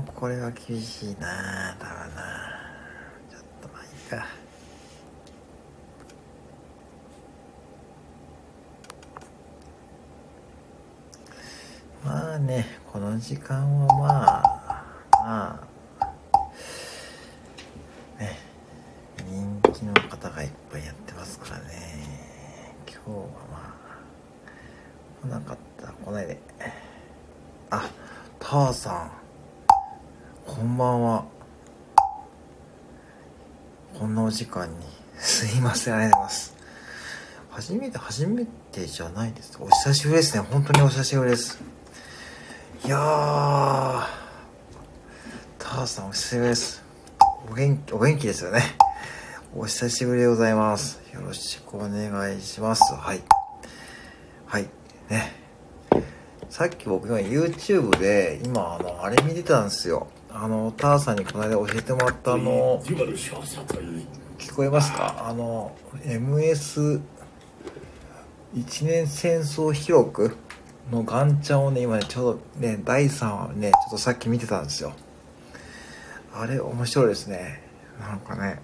もこれは厳しいな多分な。ちょっとまあいいか。まあねこの時間はまあまあね人気の方がいっぱいやってますからね今日はまあ来なかったら来ないであターさんこんばんはこんなお時間に。すいませんありがとうございます。初めて初めてじゃないです。お久しぶりですね。本当にお久しぶりです。いやーターさんお久しぶりです。お元気お元気ですよね。お久しぶりでございます。よろしくお願いします。はい。はい。ね。さっき僕今 YouTube で今あのあれ見てたんですよ。あのターさんにこの間教えてもらったあの。聞こえますか？あの MS 一年戦争記録のガンチャをね今ねちょうどね第3話ねちょっとさっき見てたんですよ。あれ面白いですね。なんかね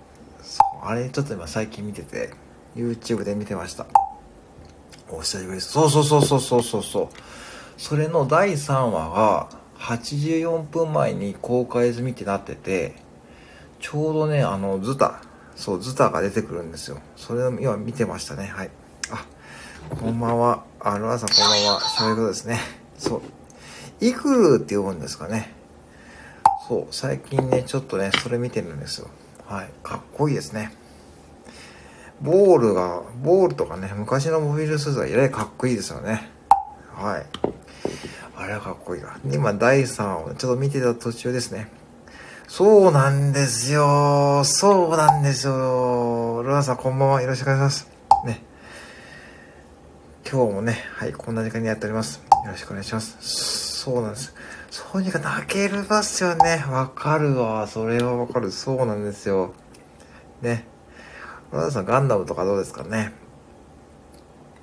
あれちょっと今最近見てて YouTube で見てました。お久しぶりです。そうそうそうそうそうそう。そうそれの第3話が84分前に公開済みってなっててちょうどねあのズタそうズタが出てくるんですよ。それを今見てましたね。はい。あこんばんは。あロアさんこんばんは。そういうことですね。そう。イクルーって読むんですかね。そう最近ねちょっとねそれ見てるんですよ。はい。かっこいいですね。ボールがボールとかね昔のモビルスーツはえらいかっこいいですよね。はい。あれはかっこいいわ。今第3話をちょっと見てた途中ですね。そうなんですよ。そうなんですよ。ロアさんこんばんは。よろしくお願いします。ね。今日もねはいこんな時間にやっております。よろしくお願いします。そうなんです。そうにか泣けるますよね。わかるわ。それはわかる。そうなんですよ。ね。ロアさんガンダムとかどうですかね。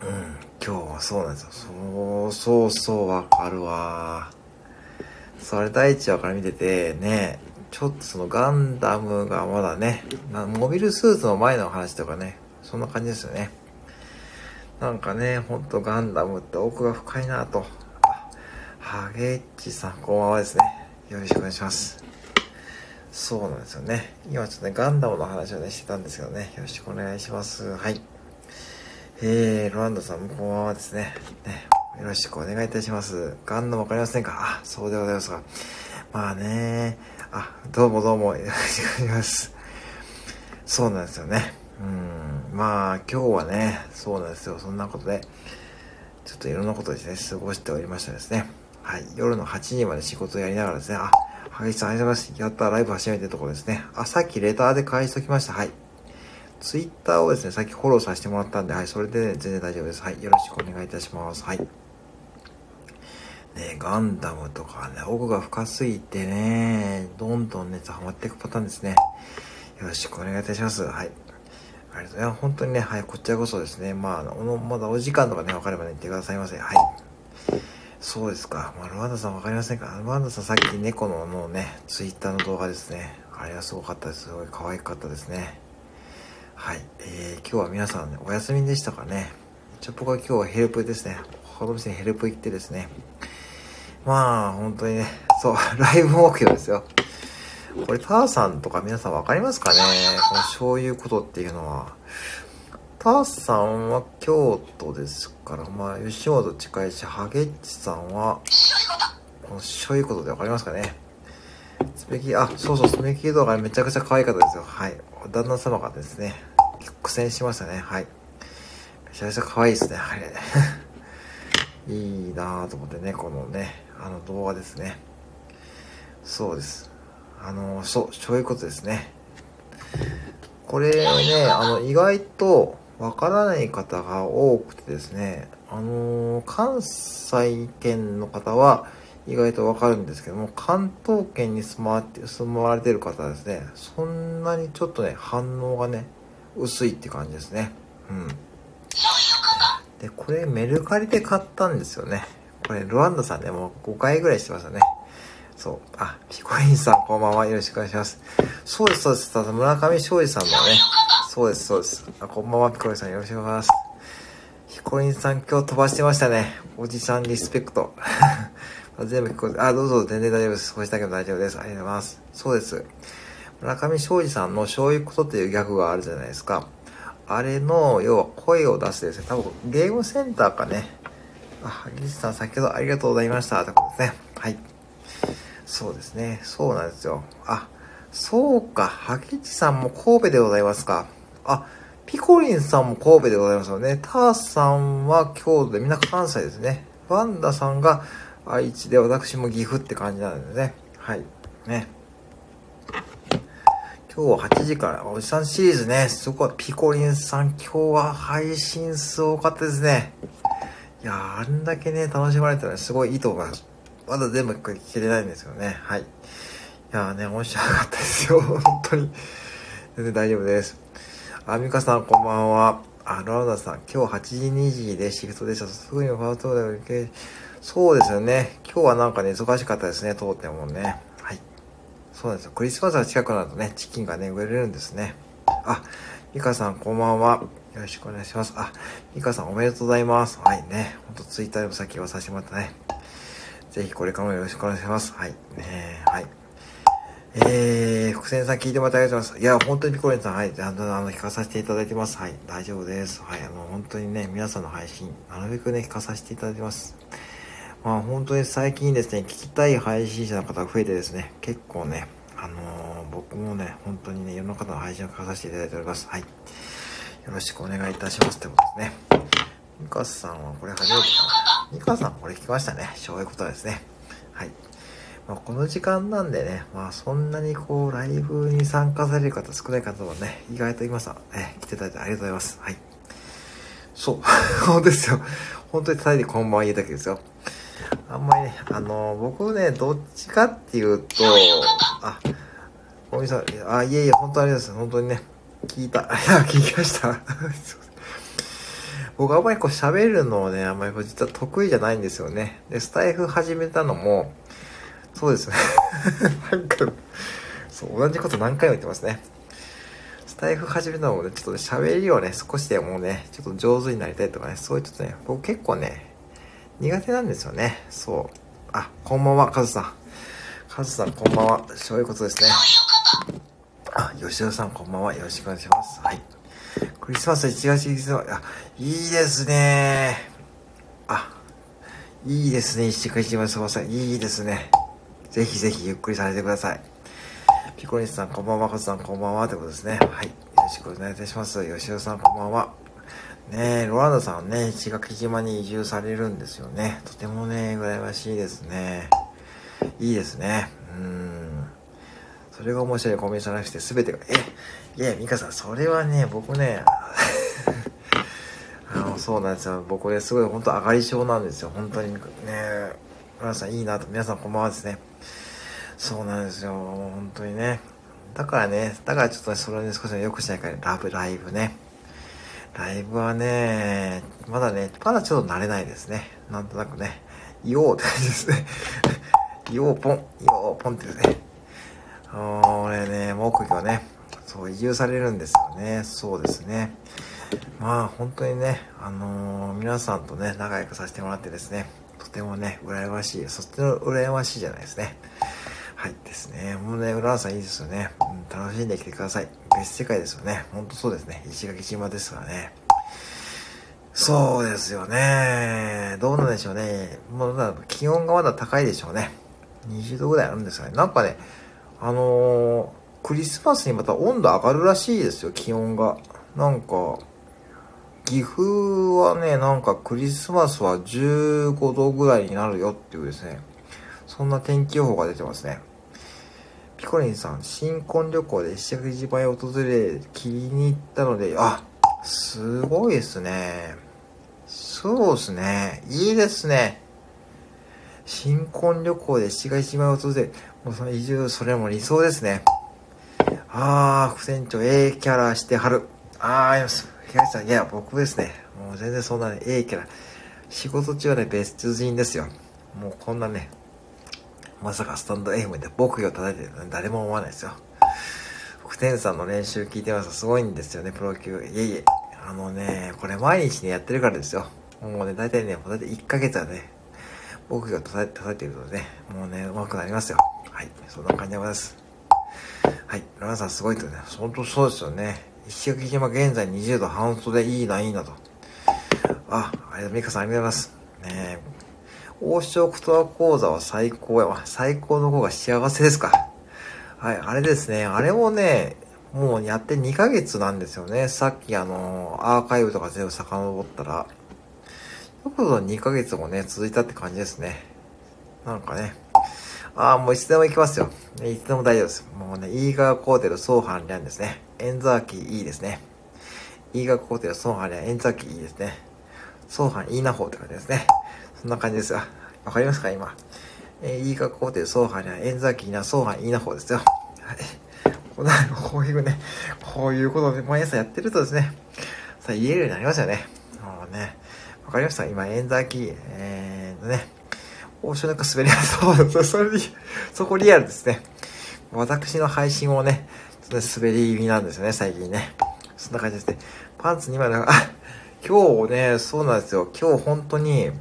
うん。今日はそうなんですよ。そうそうそう。わかるわ。それ第1話から見ててね。ちょっとそのガンダムがまだねモビルスーツの前の話とかねそんな感じですよね。なんかねほんとガンダムって奥が深いなと。ハゲッチさんこんばんはですね。よろしくお願いします。そうなんですよね。今ちょっとねガンダムの話をねしてたんですけどね。よろしくお願いします。はい。えー、ロランドさんもこんばんはですね。ね、よろしくお願いいたします。ガンダムわかりませんか？あ、そうでございますか。まあね、あ、どうもどうも、よろしくお願いします。そうなんですよね。うん、まあ今日はね、そうなんですよ。そんなことで、ちょっといろんなことですね、過ごしておりましたですね。はい、夜の8時まで仕事をやりながらですね、あ、萩さんありがとうございます。やったライブ初めてのところですね。あ、さっきレターで返しときました。はい。ツイッターをですね、さっきフォローさせてもらったんで、はい、それで、ね、全然大丈夫です。はい、よろしくお願いいたします。はい。ねガンダムとかね、奥が深すぎてね、どんどん熱ハマっていくパターンですね。よろしくお願いいたします。はい。ありがとうございます。本当にね、はい、こちらこそですね、まあ、まだお時間とかね、分かればね、言ってくださいませ。はい。そうですか。まあ、ルワンダさん分かりませんか？ルワンダさんさっき猫ののね、ツイッターの動画ですね。あれはすごかったです。すごい可愛かったですね。はい、えー、今日は皆さん、ね、お休みでしたかね。ちょ僕は今日はヘルプですね。他の店にヘルプ行ってですね。まあ、本当にね、そう、ライブ目標ですよ。これ、ターさんとか皆さん分かりますかね？このそういうことっていうのは。ターさんは京都ですから、まあ、吉本近いし、ハゲッチさんは、このそういうことで分かりますかね？スペキ、あ、そうそう、スペキ動画めちゃくちゃ可愛かったですよ。はい。旦那様がですね、苦戦しましたね。はい。めちゃくちゃ可愛いですね。はい。いいなぁと思ってね、このね、あの動画ですね。そうです。あの、そう、そういうことですね。これね、あの、意外とわからない方が多くてですね、あの関西圏の方は、意外とわかるんですけども、関東圏に住まわて住まわれてる方はですね、そんなにちょっとね、反応がね、薄いって感じですね。うん。で、これメルカリで買ったんですよね。これ、ルワンダさんでも5回ぐらいしてましたね。そう。あ、ピコリンさん、こんばんは。よろしくお願いします。そうです、そうです。ただ村上昌司さんのね。そうです、そうです。あ、こんばんは、ピコリンさん。よろしくお願いします。ピコリンさん、今日飛ばしてましたね。おじさんリスペクト。全部聞こえて、あ、どうぞ、全然大丈夫です。少しだけも大丈夫です。ありがとうございます。そうです。村上昌司さんのそういうことっていうギャグがあるじゃないですか。あれの、要は声を出すですね。多分、ゲームセンターかね。あ、萩内さん、先ほどありがとうございました。ってことですね。はい。そうですね。そうなんですよ。あ、そうか。萩内さんも神戸でございますか。あ、ピコリンさんも神戸でございますよね。ターさんは京都でみんな関西ですね。ワンダさんが愛知で私も岐阜って感じなんですね。はい。ね。今日は8時から、おじさんシリーズね、すごい、ピコリンさん、今日は配信すごかったですね。いやー、あんだけね、楽しまれたらすごいいいと思います。まだ全部聞けてないんですよね。はい。いやーね、面白かったですよ。本当に。全然大丈夫です。あみかさん、こんばんは。あ、ロラウダさん、今日8時2時でシフトでした。すぐにファートで受け、そうですよね。今日はなんかね、忙しかったですね、当店もね。はい。そうなんですよ。クリスマスが近くなるとね、チキンがね、売れるんですね。あ、ミカさん、こんばんは。よろしくお願いします。あ、ミカさん、おめでとうございます。はいね。ほんと、ツイッターでもさっき言わさせてもらったね。ぜひこれからもよろしくお願いします。はい。ねはい。えー、福先さん聞いてもらってありがとうございます。いや、本当にピコレンさん、はい、あの、あの、聞かさせていただいてます。はい、大丈夫です。はい、あの、本当にね、皆さんの配信、なるべくね、聞かさせていただいてます。まあ、本当に最近ですね、聞きたい配信者の方が増えてですね、結構ね、あのー、僕もね、本当にね、いろんな方の配信を聞かさせていただいております。はい。よろしくお願いいたします。ってことですね。ミカさんはこれ初めてかな。ミカさんこれ聞きましたね。そういうことですね。はい。まあ、この時間なんでね、まあそんなにこうライブに参加される方少ない方はね、意外と今さ、ね、来ていただいてありがとうございます。はい。そう。そうですよ。本当にただにこんばんは言えただけですよ。あんまりね、あのー、僕ね、どっちかっていうと、あ、おみさん、あ、いえいえ、本当ありがとうございます。本当にね、聞いた。いや、聞きました。僕あんまりこう喋るのをね、あんまり実は得意じゃないんですよね。で、スタイフ始めたのも、そうですね。なんか、そう、同じこと何回も言ってますね。スタイフ始めたのもね、ちょっとね、喋りをね、少しでもね、ちょっと上手になりたいとかね、そういうちょっとね、僕結構ね、苦手なんですよね。そう。あ、こんばんは、カズさん。カズさん、こんばんは。そういうことですね。あ、吉田さん、こんばんは。よろしくお願いします。はい。クリスマス1月1日あ、いいですねあ、いいですね。1月1日すみませ。いいですね。ぜひぜひゆっくりされてください。ピコリスさん、こんばんは。カズさん、こんばんは。ということですね。はい。よろしくお願いいたします。吉田さん、こんばんは。ねえ、ロランドさんね、石垣島に移住されるんですよね。とてもね、羨ましいですね。いいですね。うん。それが面白いコメントじゃなくて、すべてが、え、いや、ミカさん、それはね、僕ね、あの、そうなんですよ。僕ね、すごい本当上がり症なんですよ。本当にね、皆さんいいなと、皆さんこんばんはですね。そうなんですよ。本当にね。だからね、だからちょっとね、それに少し良くしないから、ねラブライブね。ライブはね、まだね、まだちょっと慣れないですね。なんとなくね、よーって感じですね。よーポン、よーポンってですね。俺ね、木魚ね、そう移住されるんですよね。そうですね。まあ本当にね、あのー、皆さんとね、仲良くさせてもらってですね、とてもね、羨ましい。そっちの羨ましいじゃないですね。はいですね。もうね、浦和さんいいですよね。うん、楽しんできてください。別世界ですよね。ほんとそうですね。石垣島ですからね。そうですよね。どうなんでしょうね。もう気温がまだ高いでしょうね。20度ぐらいあるんですかね。なんかね、あのー、クリスマスにまた温度上がるらしいですよ、気温が。なんか、岐阜はね、なんかクリスマスは15度ぐらいになるよっていうですね。そんな天気予報が出てますね。ピコリンさん、新婚旅行で石垣島へ訪れ、気に入ったので、あ、すごいですね。そうですね。いいですね。新婚旅行で石垣島へ訪れ、移住、それも理想ですね。あー、副船長、ええキャラしてはる。あー、います。東さん、いや、僕ですね。もう全然そんなね、ええキャラ。仕事中はね、別人ですよ。もうこんなね、まさかスタンド FM で僕を叩いてるの誰も思わないですよ。福天さんの練習聞いてますすごいんですよね、プロ級。いえいえ。あのね、これ毎日ね、やってるからですよ。もうね、大体ね、大体1ヶ月はね、僕が叩いて叩いてるとね、もうね、上手くなりますよ。はい。そんな感じでございます。はい。ラナさんすごいとね、本当そうですよね。石垣島現在20度半袖いいな、いいなと。あ、ありがとう、ミカさんありがとうございます。ねえ王将言葉講座は最高やわ。最高の方が幸せですか。はい、あれですね。あれもね、もうやって2ヶ月なんですよね。さっきあの、アーカイブとか全部遡ったら。よくぞ2ヶ月もね、続いたって感じですね。なんかね。ああ、もういつでも行きますよ。いつでも大丈夫です。もうね、イーガーコーテル、ソーハンリャンですね。エンザーキーいいですね。イーガーコーテル、ソーハンリャン、エンザーキーいいですね。ソーハンイーナホーって感じですね。そんな感じですよ。わかりますか今？えー、イーガーコーテル、ソーハンリャン、エンザーキーな、ソーハンイーナホーですよ。はい。こなこういうね、こういうことで毎朝やってるとですね、さあ言えるようになりますよね。もうね、わかりました？今、エンザーキー、えーとね、オーションなんか滑りやすそう。それに、そこリアルですね。私の配信もね、ちょっと滑り気味なんですよね、最近ね。そんな感じですね。パンツ2枚の、あ、今日ね、そうなんですよ。今日本当に、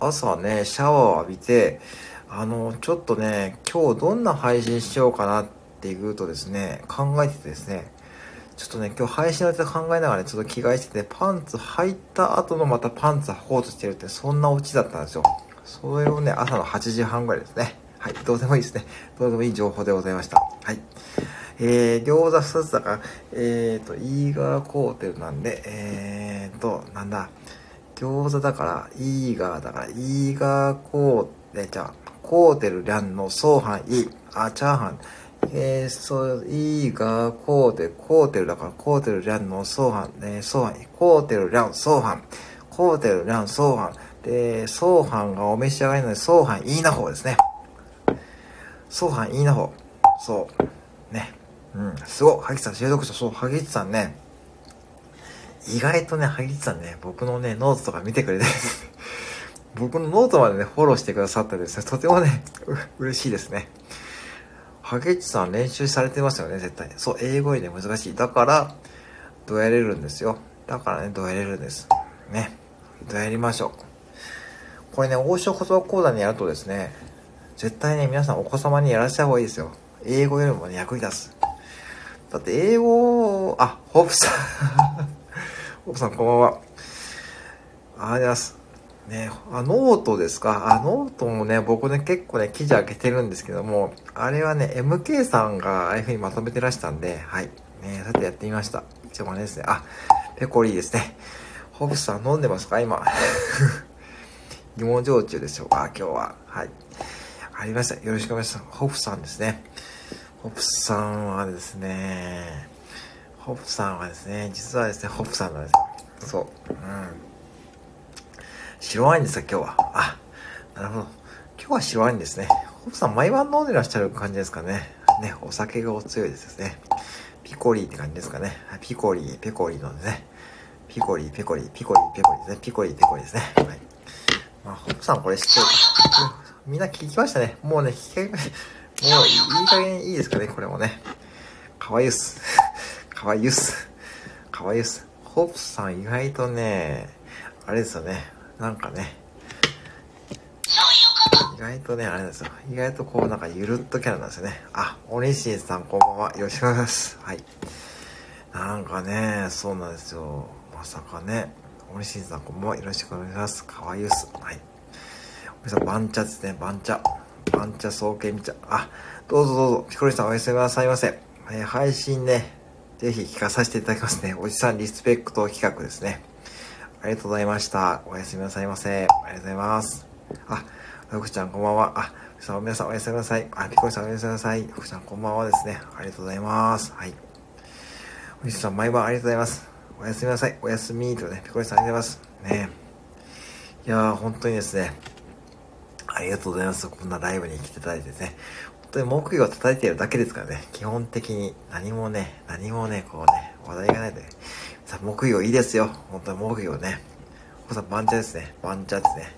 朝ね、シャワーを浴びて、あの、ちょっとね、今日どんな配信しようかなっていうとですね、考えててですね、ちょっとね、今日配信のやつ考えながら、ね、ちょっと着替えしてて、パンツ履いた後のまたパンツ履こうとしてるって、そんなオチだったんですよ。それをね、朝の8時半ぐらいですね。はい、どうでもいいですね。どうでもいい情報でございました。はい。えー、餃子2つだから、えーと、イーガーコーテルなんで、えーと、なんだ、餃子だから、イーガーだから、イーガーコーテル、じゃあ、コーテルリャンのソーハンイ、あ、チャーハン、えー、そう、いいが、コーテル、コーテルだから、コーテル、リャンの、ソーハン、えー、ソーハン、コーテル、リャン、ソーハン、コーテル、リャン、ソーハン、で、ソーハンがお召し上がりので、ソーハン、いいな方ですね。ソーハン、いいな方。そう。ね。うん、すごい。ハギさん、収録者、そう、ハギさんね、意外とね、ハギさんね、僕のね、ノートとか見てくれて 僕のノートまでね、フォローしてくださったですね、とてもね、嬉しいですね。ハゲッチさん練習されてますよね、絶対。そう、英語で難しい。だから、どうやれるんですよ。だからね、どうやれるんです。ね。どうやりましょう。これね、王将言葉講座にやるとですね、絶対ね、皆さんお子様にやらせた方がいいですよ。英語よりもね、役に立つ。だって英語、あ、ホープさん。ホープさんこんばんは。ありがとうございます。ね、あ、ノートですか？あ、ノートもね、僕ね、結構ね、記事上げてるんですけども、あれはね、MK さんがああいう風にまとめてらしたんで、はい。ね、さてやってみました。一応ねですね。あ、ペコリーですね。ホブさん飲んでますか？今。芋焼酎でしょうか今日は。はい。ありました。よろしくお願いします。ホフさんですね。ホフさんはですね、ホフさんはですね、実はですね、ホフさんなんです。そう。うん。白ワインですか、今日は。あ、なるほど。今日は白ワインですね。ホプさん、毎晩飲んでらっしゃる感じですかね。ね、お酒がお強いですね。ピコリーって感じですかね。ピコリー、ペコリーのね。ピコリー、ペコリー、ピコリー、ペコリーですね。ピコリー、ペコリーですね。はい。まあ、ホップさんこれ知ってるみんな聞きましたね。もうね、聞きかけ、もういい加減いいですかね、これもね。かわいいっす。かわいいっす。かわいいっす。ホップさん意外とね、あれですよね。なんかね、意外とね、あれですよ。意外とこう、なんかゆるっとキャラなんですよね。あ、おにしんさんこんばんは。よろしくお願いします。はい。なんかね、そうなんですよ。まさかね、おにしんさんこんばんは。よろしくお願いします。かわいいっす。はい。おみさん、番茶ですね。番茶。番茶総研み茶。あ、どうぞどうぞ。ピコリさんおやすみなさいませ。えー、配信ね、ぜひ聞かさせていただきますね。おじさんリスペクト企画ですね。ありがとうございました。おやすみなさいませ。ありがとうございます。あ、福ちゃんこんばんは。あ、おさん皆さんおやすみなさい。あ、ピコリさんおやすみなさい。福ちゃんこんばんはですね。ありがとうございます。はい。おじさん毎晩ありがとうございます。おやすみなさい。おやすみとね、ピコリさんありがとうございます。ねいやー、本当にですね、ありがとうございます。こんなライブに来ていただいてですね。本当に木魚を叩いているだけですからね、基本的に何もね、何もね、こうね、話題がないで、さ、木曜いいですよ。本当に木曜ね。こさん、番茶ですね。番茶ですね。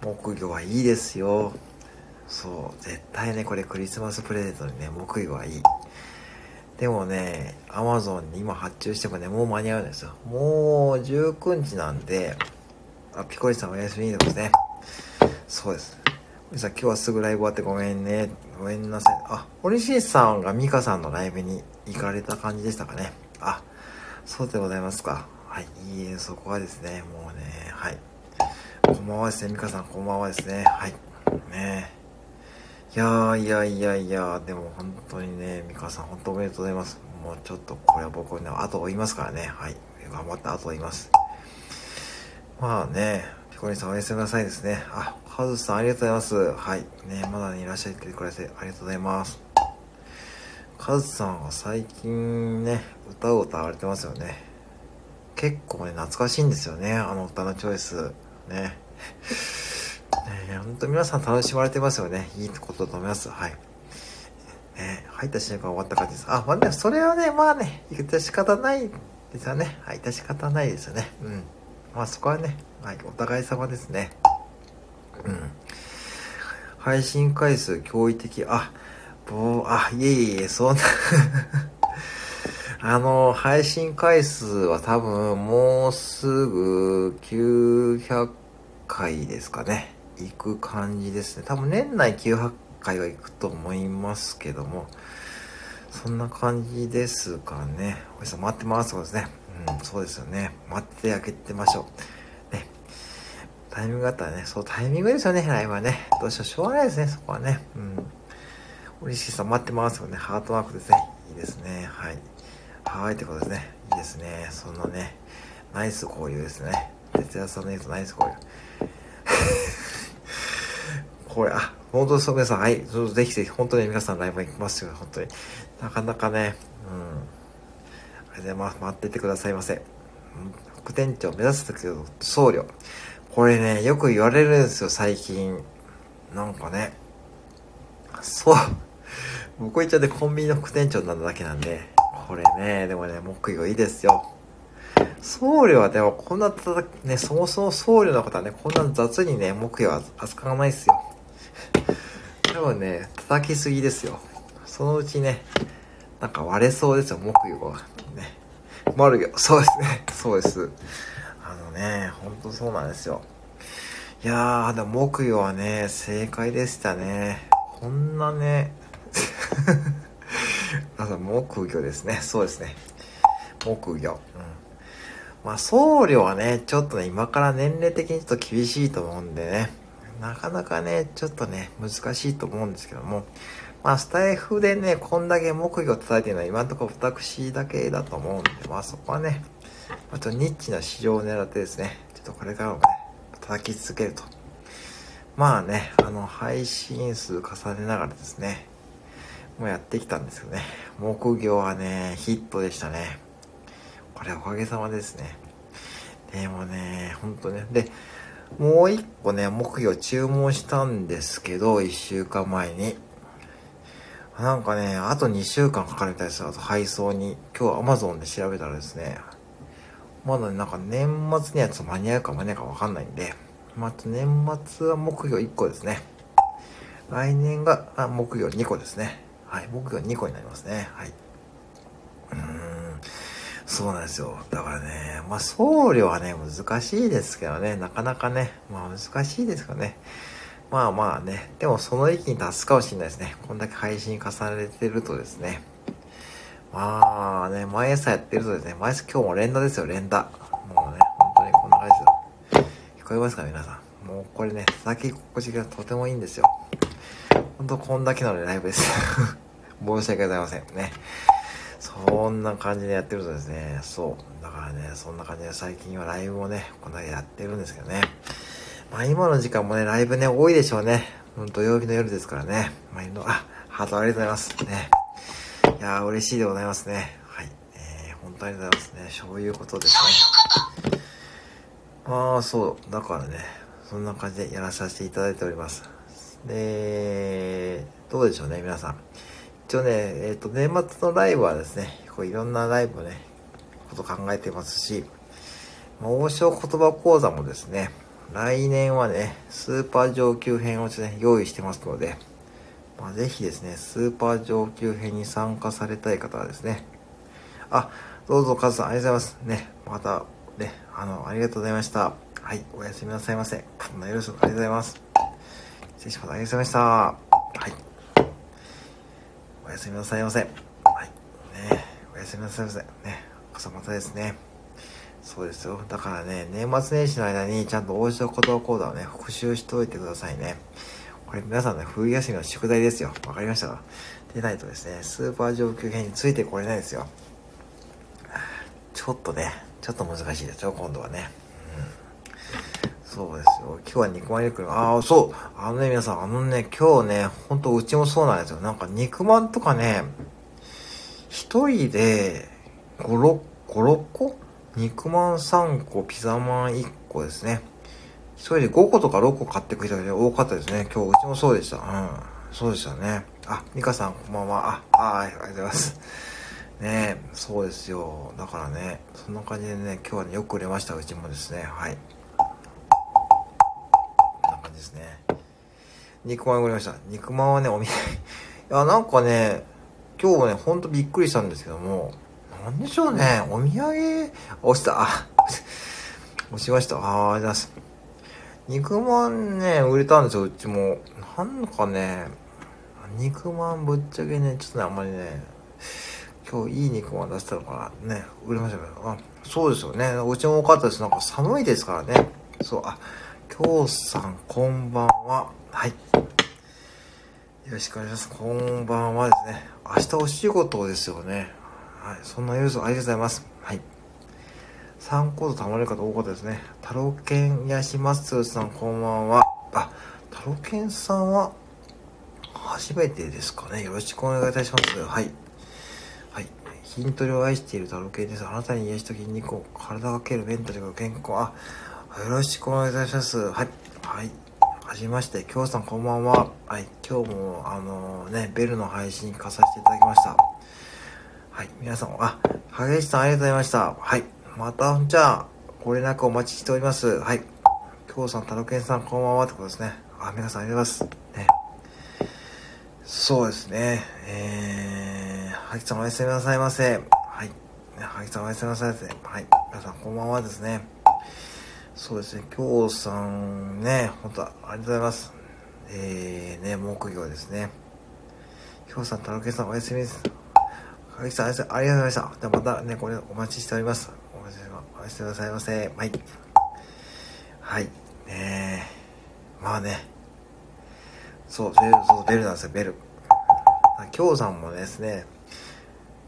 木魚はいいですよ。そう絶対ねこれクリスマスプレゼントにね木魚はいいでもねアマゾンに今発注してもねもう間に合うんですよ。もう19日なんであピコリさんおやすみですね。そうです。さん今日はすぐライブ終わってごめんね。ごめんなさい。あオリシさんがミカさんのライブに行かれた感じでしたかね。あそうでございますか。はいいいえそこはですねもうねはい。こんばんはですねミカさん。こんばんはですね。はい。ね。えいやいやいやいや、でも本当にね、ミカさん本当おめでとうございます。もうちょっとこれは僕ね、後を追いますからね。はい。頑張って後を追います。まあね、ピコリンさんおやすみなさいですね。あ、カズさんありがとうございます。はい。ね、まだね、いらっしゃってくれてありがとうございます。カズさんは最近ね、歌を歌われてますよね。結構ね、懐かしいんですよね。あの歌のチョイス。ね。ね、本当皆さん楽しまれてますよね。いいことだと思います。はい。ね、入った瞬間終わった感じです。あ、まあね、それはね、まあね、致し方ないですよね。はい、致し方ないですよね。うん。まあそこはね、はい、お互い様ですね。うん。配信回数驚異的。あ、ぼあ、いえいえ、そんな あの、配信回数は多分もうすぐ900回ですかね。行く感じですね。多分年内900回は行くと思いますけども、そんな感じですかね。おじさん待ってます。そうですね。うん、そうですよね。待ってあげてましょう。ね。タイミングがあったらね、そうタイミングですよね、ライブはね。どうしよう、しょうがないですね、そこはね。うん。嬉しさん待ってますよね。ハートマークですね。いいですね。はい。はいってことですね。いいですね。そんなね、ナイス交流ですね。哲也さんの言うとナイス交流。これ、あ、本当です皆さん、はい、ぜひぜひ、本当に皆さんライブ行きますよ、本当に。なかなかね、うん。ありがとうございます。待っててくださいませ。うん副店長目指す時の僧侶。これね、よく言われるんですよ、最近。なんかね。そう。僕一応でコンビニの副店長なっただけなんで、これね、でもね、木魚いいですよ。僧侶はでもこんなたたね、そもそも僧侶の方はね、こんな雑にね、木魚は扱わないですよ。多分ね、叩きすぎですよ。そのうちね、なんか割れそうですよ、木魚が。ね。丸魚。そうですね。そうです。あのね、ほんとそうなんですよ。いやー、でも木魚はね、正解でしたね。こんなね、あの、木魚ですね。そうですね。木魚。うん。まあ、僧侶はね、ちょっとね、今から年齢的にちょっと厳しいと思うんでね。なかなかね、ちょっとね、難しいと思うんですけども、まあ、スタイフでね、こんだけ木魚を叩いてるのは今のところ私だけだと思うんで、まあそこはね、あとニッチな市場を狙ってですね、ちょっとこれからもね、叩き続けると。まあね、あの、配信数重ねながらですね、もうやってきたんですよね。木魚はね、ヒットでしたね。これおかげさまですね。でもね、ほんとね。で、もう一個ね、木魚注文したんですけど、一週間前に。なんかね、あと2週間かかるみたいですよ。あと配送に。今日 Amazon で調べたらですね、まだね、なんか年末にやつ間に合うか間に合うかわかんないんで、また年末は木魚1個ですね。来年があ木魚2個ですね。はい、木魚2個になりますね。はい。うーん。そうなんですよ。だからね、まあ送料はね、難しいですけどね、なかなかね、まあ難しいですかね。まあまあね、でもその域に達すかもしれないですね。こんだけ配信重ねてるとですね。まあね、毎朝やってるとですね、毎朝今日も連打ですよ、連打。もうね、本当にこんな感じですよ。聞こえますか皆さん？もうこれね、叩き心地がとてもいいんですよ。ほんとこんだけのライブです。申し訳ございませんね。そんな感じでやってるとですね、そう。だからね、そんな感じで最近はライブをね、こんだけやってるんですけどね。まあ今の時間もね、ライブね、多いでしょうね。土曜日の夜ですからね。まあ、あ、ハートありがとうございます。ね。いやー、嬉しいでございますね。はい。えー、本当ありがとうございますね。そういうことですね。ああ、そう。だからね、そんな感じでやらさせていただいております。で、どうでしょうね、皆さん。一応ね、えっ、ー、と、年末のライブはですね、こういろんなライブをね、こと考えてますし、ま、王将言葉講座もですね、来年はね、スーパー上級編をね、用意してますので、まあ、ぜひですね、スーパー上級編に参加されたい方はですね、あ、どうぞカズさんありがとうございます。ね、また、ね、あの、ありがとうございました。はい、おやすみなさいませ。こんなよろしくありがとうございます。失礼します。ありがとうございました。はい。おやすみなさいませ。はい。ね、おやすみなさいませ。ね、朝またですね。そうですよ。だからね、年末年始の間にちゃんと応じた言葉講座をね、復習しておいてくださいね。これ皆さんね、冬休みの宿題ですよ。わかりましたか？でないとですね、スーパー上級編についてこれないですよ。ちょっとね、ちょっと難しいですよ、今度はね。うん。そうですよ。今日は肉まん肉ああ、そう。あのね、皆さん、あのね、今日ね、ほんとうちもそうなんですよ。なんか肉まんとかね、一人で5、6、5、6個？肉まん3個、ピザまん1個ですね。一人で5個とか6個買ってくる人が多かったですね。今日うちもそうでした。うん。そうでしたね。あ、ミカさんこんばんは。あ、あありがとうございます。ねそうですよ。だからね、そんな感じでね、今日はね、よく売れました。うちもですね。はい。肉まん売れました。肉まんはね、お土産。いや、なんかね、今日はね、ほんとびっくりしたんですけども、なんでしょうね。お土産、押した。あ、押しました。ああ、ありがとうございます。肉まんね、売れたんですよ、うちも。なんかね、肉まんぶっちゃけね、ちょっとね、あんまりね、今日いい肉まん出したのかな。ね、売れましたけど。あ、そうですよね。うちも多かったです。なんか寒いですからね。そう、あ、京さん、こんばんは。はい。よろしくお願いします。こんばんはですね。明日お仕事ですよね。はい、そんな要素ありがとうございます。はい。3コードたまる方多かったですね。タロケンヤシマッスさん、こんばんは。あ、タロケンさんは、初めてですかね。よろしくお願いいたします。はい。はい。筋トレを愛しているタロケンです。あなたに癒しと筋肉を体がけるメンタルが健康。あ、よろしくお願いいたします。はい。はい。はじめまして。今日さんこんばんは。はい。今日も、あのー、ね、ベルの配信化させていただきました。はい。皆さん、あ、激しさんありがとうございました。はい。また、じゃあ、ご連絡お待ちしております。はい。京さん、タロケンさん、こんばんはってことですね。あ、皆さんありがとうございます。ね。そうですね。えー、はきさんおやすみなさいませ。はい。はきさんおやすみなさいませ。はい。皆さん、こんばんはですね。そうですね。京さんね、本当ありがとうございます。えー、ね、木魚ですね。京さん、タロケンさんおやすみです。かきさん、ありがとうございました。ではまたね、これお待ちしております。お待ちお待ちしてくださいませ。はい。はい。ねまあね。そう、ベル、そう、ベルなんですよ、ベル。京さんもですね、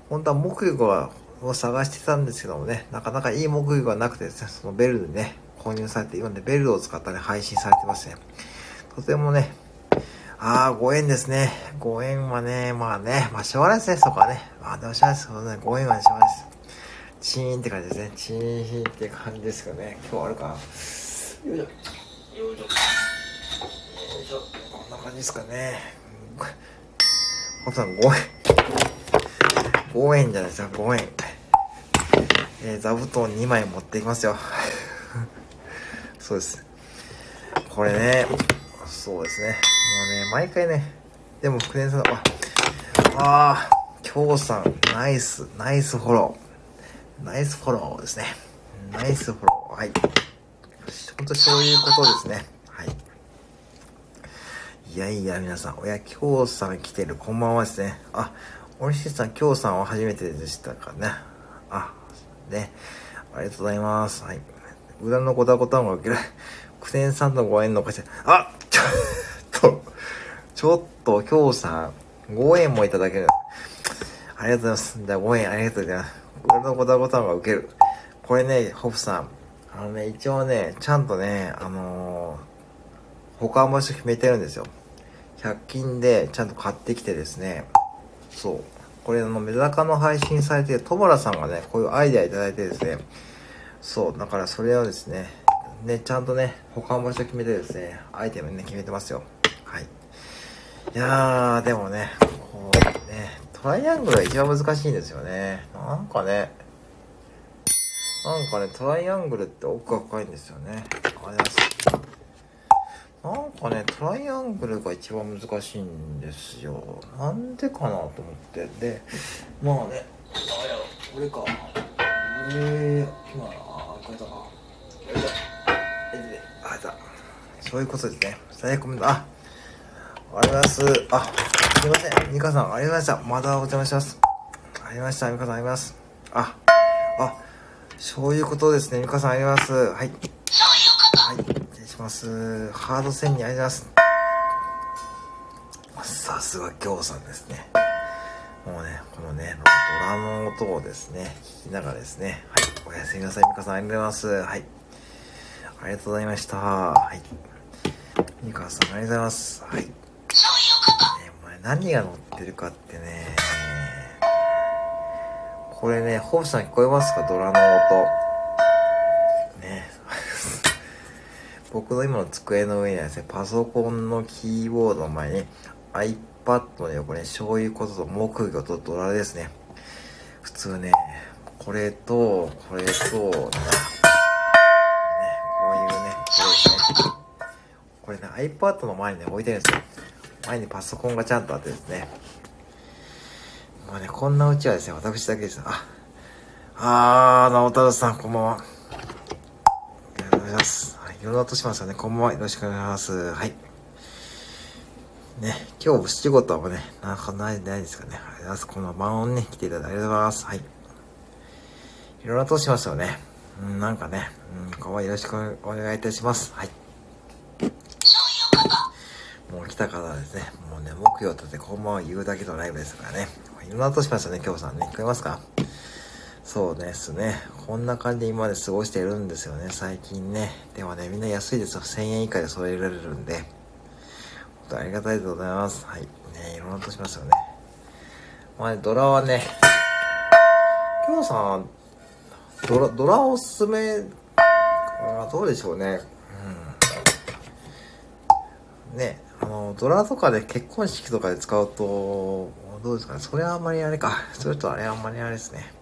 本当は木魚を探してたんですけどもね、なかなかいい木魚がなくてですね、そのベルでね、購入されて、今ね、ベルを使ったね、配信されてますね。とてもね、ああ、5円ですね。5円はね、まあね、まあしょうがないですね、そこはね。まあでもしょうがないです。そうね、5円はしょうがないです。チーンって感じですね。チーンって感じですけどね。今日あるかな。よいしょ。よいしょ。よいしょ。こんな感じですかね。ホさん5円。5円じゃないですか、5円。えー、座布団2枚持っていきますよ。そうです。これね、そうですね。もうね、毎回ね、でも、福田さん、あ、あー、京さん、ナイス、ナイスフォロー。ナイスフォローですね。ナイスフォロー。はい。ほんとそういうことですね。はい。いやいや、皆さん、親、京さん来てる、こんばんはですね。あ、おいしいさん、京さんは初めてでしたかね。あ、ね。ありがとうございます。はい。裏のごたごたんが受ける。苦戦さんのご縁のおかしい。あちょ っと、ちょっと、今日さん、5円もいただける。ありがとうございます。じゃあ5円ありがとうございます。裏のごたごたんが受ける。これね、ホフさん、あのね、一応ね、ちゃんとね、あのー、保管場所決めてるんですよ。100均でちゃんと買ってきてですね、そう。これあの、メダカの配信されてるトモラさんがね、こういうアイデアいただいてですね、そう、だからそれをですね、ね、ちゃんとね、保管場所決めてですね、アイテムね、決めてますよ。はい。いやー、でもね、こうね、トライアングルが一番難しいんですよね。なんかね、なんかね、トライアングルって奥が深いんですよね。あります？なんかね、トライアングルが一番難しいんですよ。なんでかなと思って。で、まあね、あや、これか。えー、今、あ、これだな。そういうことですね。最悪、あ、あります。あ、すいません。ミカさん、ありがとうございました。またお邪魔します。ありました。ミカさん、あります。あ、あ、そういうことですね。ミカさん、あります。はい。はい。失礼します。ハード戦にあります。さすが、京さんですね。もうね、このね、ドラの音をですね、聞きながらですね。はい。おやすみなさい。ミカさん、ありがとうございます。はい。ありがとうございました。はい。ミカさん、ありがとうございます。はい。ね、何が乗ってるかってね、これね、ホープさん聞こえますか？ドラの音。ね。僕の今の机の上にはですね、パソコンのキーボードの前にねの横にそういうことと木魚とドラですね。普通ね、これと、これと、ね、こういうね、これね。これね、iPad の前にね、置いてるんですよ。前にパソコンがちゃんとあってですね。まあね、こんなうちはですね、私だけです。あ、あー、直太朗さん、こんばんは。ありがとうございます。はい、いろんな音しますよね。こんばんは。よろしくお願いします。はい。ね、今日仕事はね、なんかない、ないですかね。ありがとうございます。この晩音ね、来ていただいてありがとうございます。はい。いろんな音しますよね。うん、なんかね、うん、こんばんは。よろしくお願いいたします。はい。もう来た方はですね、もうね、目標を立てこんばんは言うだけのライブですからね。いろんな音しましたね、今日さんね。聞こえますか？そうですね。こんな感じで今まで過ごしているんですよね、最近ね。でもね、みんな安いですよ。1000円以下で揃えられるんで。ありがたいでございます。はい。ね、いろんな音しますよね。まあ、ね、ドラはね、今日さん、ドラ、ドラおすすめ、あどうでしょうね。うん。ね、あの、ドラとかで結婚式とかで使うと、どうですかね。それはあんまりあれか。それとあれはあんまりあれですね。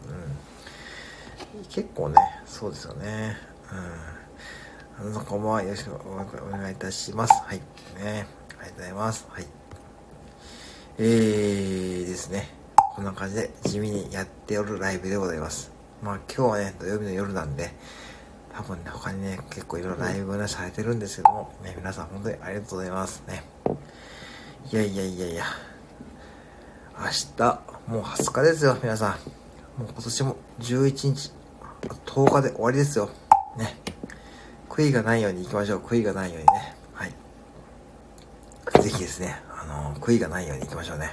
うん。結構ね、そうですよね。うん。あの、こんばんは。よろしくお願いいたします。はい。ね。ありがとうございます。はい。えーですね。こんな感じで地味にやっておるライブでございます。まあ今日はね、土曜日の夜なんで、多分ね、他にね、結構いろいろライブね、されてるんですけども、ね、皆さん本当にありがとうございますね。いやいやいやいや、明日、もう20日ですよ、皆さん。もう今年も11日、10日で終わりですよ。ね。悔いがないように行きましょう。悔いがないようにね。ぜひですね、あの、悔いがないように行きましょうね。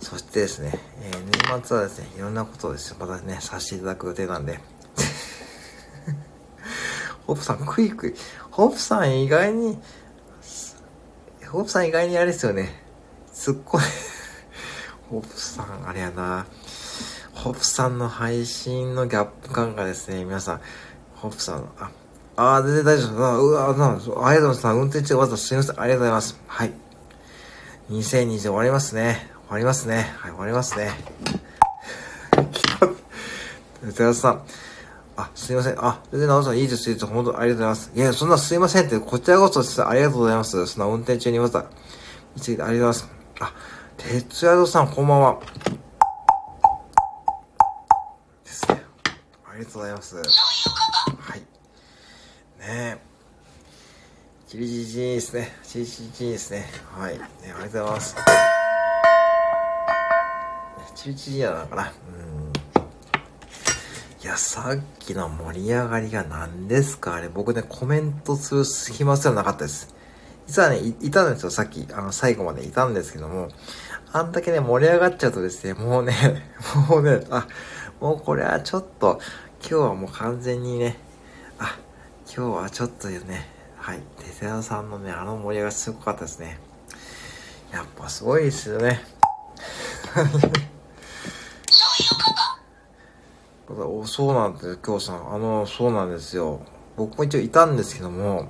そしてですね、えー、年末はですね、いろんなことをですね、またね、させていただく予定なんで、ホープさん、クイクイ。ホープさん意外に、ホープさん意外にあれですよね。すっごいホープさん、あれやな。ホープさんの配信のギャップ感がですね、皆さん、ホープさん、あ、ああ全然大丈夫。あうわ、ありがとうございます。運転中わざとすみません。ありがとうございます。はい。2020終わりますね。終わりますね。はい、終わりますね。寺田さん。あ、すいません。あ、全然直さんいいです、いいです。本当ありがとうございます。いや、そんなすいませんって、こちらこそありがとうございます。そんな運転中にまた、つけてありがとうございます。あ、鉄宿さん、こんばんは。ですね。ありがとうございます。ね。チリチリチリですね。チリチリチリですね。はい。ね、ありがとうございます。チリチリやなのかな。うん。いや、さっきの盛り上がりが何ですか？あれ、僕ね、コメントする暇すらなかったです。実はねい、いたんですよ、さっき、あの、最後までいたんですけども、あんだけね、盛り上がっちゃうとですね、もうね、もうね、あ、もうこれはちょっと、今日はもう完全にね、今日はちょっとね、はい、テセラさんのね、あの盛り上がりすごかったですね。やっぱすごいですよね。おそうなんですよ、今日さん。あの、そうなんですよ。僕も一応いたんですけども、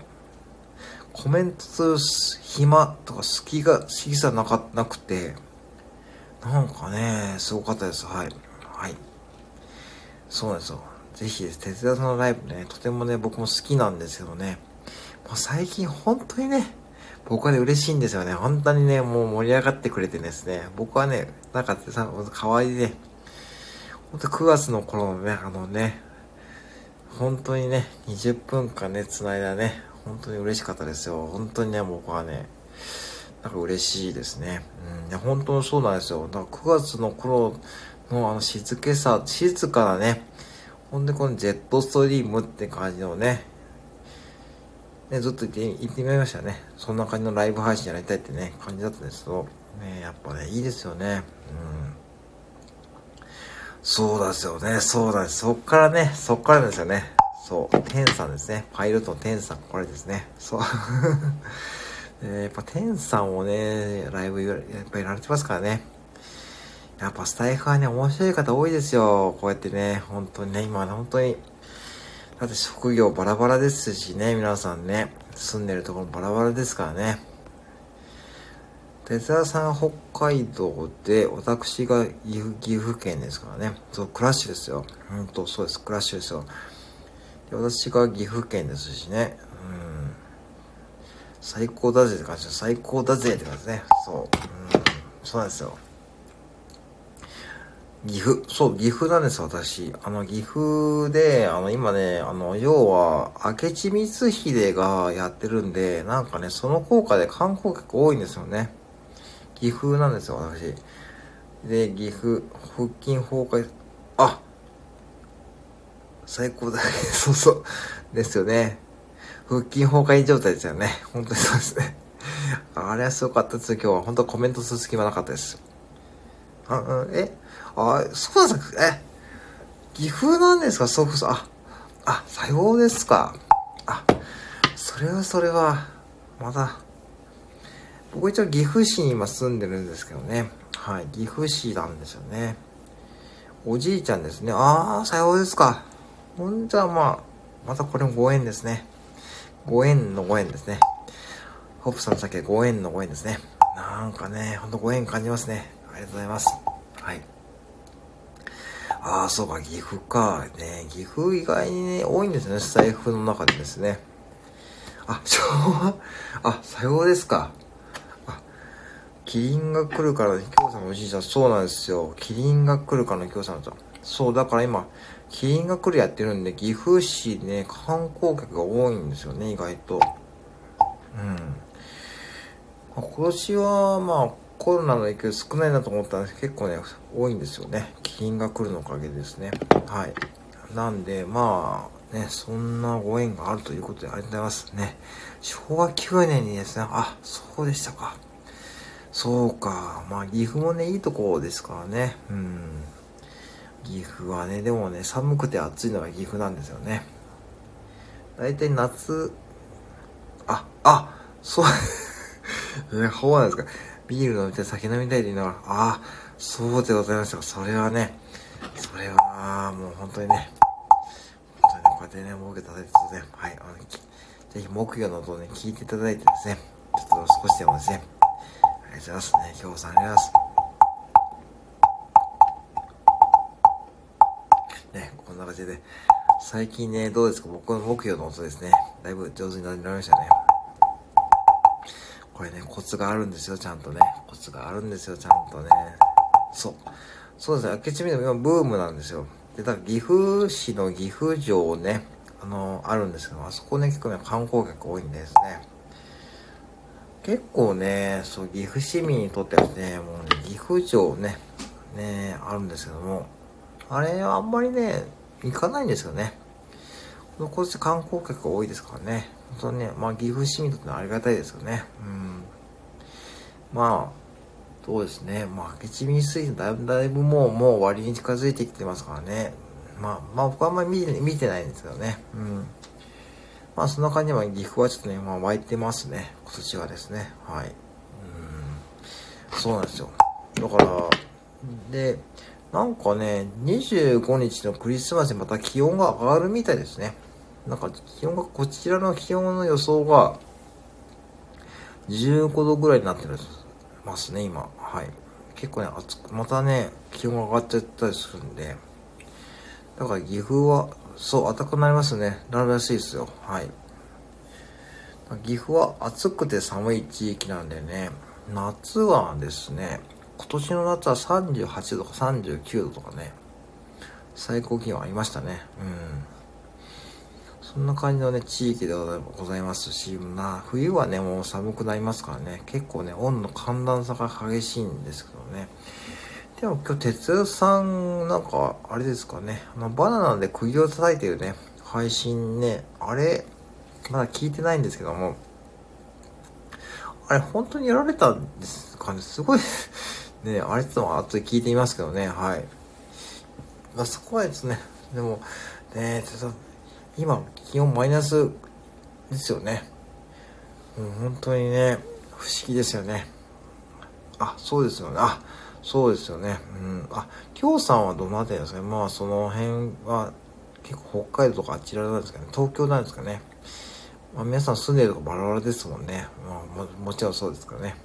コメントする暇とか好きが、好きさなか、なくて、なんかね、すごかったです。はい。はい。そうなんですよ。ぜひです。哲也さんのライブね、とてもね、僕も好きなんですけどね。もう最近本当にね、僕はね、嬉しいんですよね。本当にね、もう盛り上がってくれてですね、僕はね、なんかさ、可愛いね、ほんと9月の頃のね、あのね、本当にね、20分間ね、繋いだね、本当に嬉しかったですよ。本当にね、僕はね、なんか嬉しいですね。うん、本当にそうなんですよ。だから9月の頃のあの静けさ、静かなね、ほんでこのジェットストリームって感じのね、ね、ずっと言って、言ってみましたね。そんな感じのライブ配信やりたいってね、感じだったんですけど、ね、やっぱね、いいですよね。うん。そうですよね、そうなんです。そっからね、そっからですよね。そう、テンさんですね。パイロットのテンさん、これですね。そう。え やっぱテンさんをね、ライブやっぱやられてますからね。やっぱスタイフはね、面白い方多いですよ。こうやってね、本当にね、今ね、本当にだって職業バラバラですしね、皆さんね。住んでるところバラバラですからね。哲也さん北海道で、私が岐阜岐阜県ですからね。そう、クラッシュですよ。ほんと、そうです。クラッシュですよ。で私が岐阜県ですしね。うん。最高だぜって感じ最高だぜって感じね。そう。うん。そうなんですよ。岐阜。そう、岐阜なんです、私。あの、岐阜で、あの、今ね、あの、要は、明智光秀がやってるんで、なんかね、その効果で観光客多いんですよね。岐阜なんですよ、私。で、岐阜、腹筋崩壊、あ最高だね。そうそう。ですよね。腹筋崩壊状態ですよね。本当にそうですね。あれはすごかったです。今日は本当コメントする隙間なかったです。あ、うん、え？あ、そうなんですかえ、岐阜なんですか？そうそう、あ、あ、さようですか。あ、それはそれは、まだ、僕一応岐阜市に今住んでるんですけどね。はい、岐阜市なんですよね。おじいちゃんですね。ああ、さようですか。ほんじゃまあ、またこれもご縁ですね。ご縁のご縁ですね。ホップさんの先ご縁のご縁ですね。なんかね、ほんとご縁感じますね。ありがとうございます。ああ、そうか、岐阜か。ね、岐阜意外にね、多いんですね、スタイフの中でですね。あ、昭和、あ、さようですか。あ、キリンが来るから、ね、京さんのおじいちゃん、そうなんですよ。キリンが来るからの京さんと。そう、だから今、キリンが来るやってるんで、岐阜市ね、観光客が多いんですよね、意外と。うん。今年は、まあ、コロナの影響少ないなと思ったんですけど、結構ね、多いんですよね。金が来るのおかげですね。はい。なんで、まあ、ね、そんなご縁があるということでありがとうございますね。昭和9年にですね、あ、そうでしたか。そうか。まあ、岐阜もね、いいとこですからね。うん。岐阜はね、でもね、寒くて暑いのが岐阜なんですよね。大体夏、あ、あ、そう、え、そうなんですか。ビール飲みたい、酒飲みたいっていながら、ああ、そうでございましたそれはね、それは、もう本当にね、本当にね、こうやってね、儲けただいてですね、はい、あの、ぜひ木魚の音をね、聞いていただいてですね、ちょっと少しでもですね、ありがとうございますね、今日さんありがとうございます。ね、こんな感じで、最近ね、どうですか？僕の木魚の音ですね、だいぶ上手になりましたね。これね、コツがあるんですよ、ちゃんとね。コツがあるんですよ、ちゃんとね。そう。そうですね、明智み今ブームなんですよ。で、だから岐阜市の岐阜城ね、あの、あるんですけど、あそこね、結構ね、観光客多いんですね。結構ね、そう、岐阜市民にとってはね、もうね、岐阜城ね、ね、あるんですけども、あれはあんまりね、行かないんですよね。ここで観光客が多いですからね。本当にね、まあ岐阜市民にとってはありがたいですよね。うん。まあ、そうですね。まあ、明智水水だいぶ、だいぶもう、もう終わりに近づいてきてますからね。まあ、まあ僕はあんまり見て見てないんですけどね。うん。まあ、そんな感じで、岐阜はちょっとね、まあ、湧いてますね。今年はですね。はい。うん。そうなんですよ。だから、で、なんかね、25日のクリスマスにまた気温が上がるみたいですね。なんか気温が、こちらの気温の予想が、15度ぐらいになってるますね、今。はい。結構ね、暑く、またね、気温が上がっちゃったりするんで。だから岐阜は、そう、暖かくなりますね。なりやすいですよ。はい。岐阜は暑くて寒い地域なんでね、夏はですね、今年の夏は38度とか39度とかね、最高気温ありましたね。うん。そんな感じのね、地域でございますし、ま、冬はね、もう寒くなりますからね、結構ね、温度寒暖差が激しいんですけどね。でも今日、哲代さん、なんか、あれですかね、あの、バナナで釘を叩いてるね、配信ね、あれ、まだ聞いてないんですけども、あれ、本当にやられたんですかね。すごいね、あれってのは後で聞いてみますけどね、はい。まあ、そこはですね、でも、ね、ちょっと、今、気温マイナスですよね。う本当にね、不思議ですよね。あ、そうですよね。あ、そうですよね。うん。あ、京さんはどの辺りですかね。まあ、その辺は、結構北海道とかあちらなんですかね。東京なんですかね。まあ、皆さん住んでるとこバラバラですもんね。まあも、もちろんそうですからね。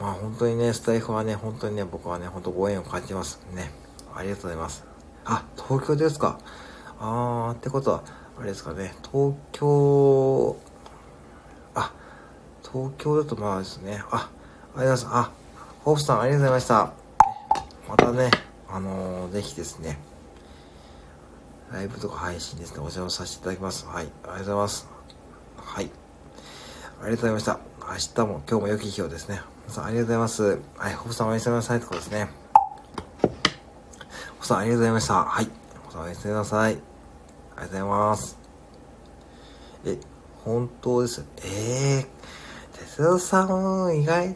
まあ、本当にね、スタイフはね、本当にね、僕はね、本当ご縁を感じますね。ありがとうございます。あ、東京ですか。あー、ってことは、あれですかね、東京、あ、東京だとまあですね、あ、ありがとうございます。あ、ホープさんありがとうございました。またね、あのー、ぜひですね、ライブとか配信ですね、お邪魔させていただきます。はい、ありがとうございます。はい。ありがとうございました。明日も、今日も良き日をですね。さん、ありがとうございます。はい、ホープさんおやすみなさいってことですね。ホープさん、ありがとうございました。はい。ホープさんおやすみなさい。ありがとうございます。え、本当ですええー、哲夫さん、意外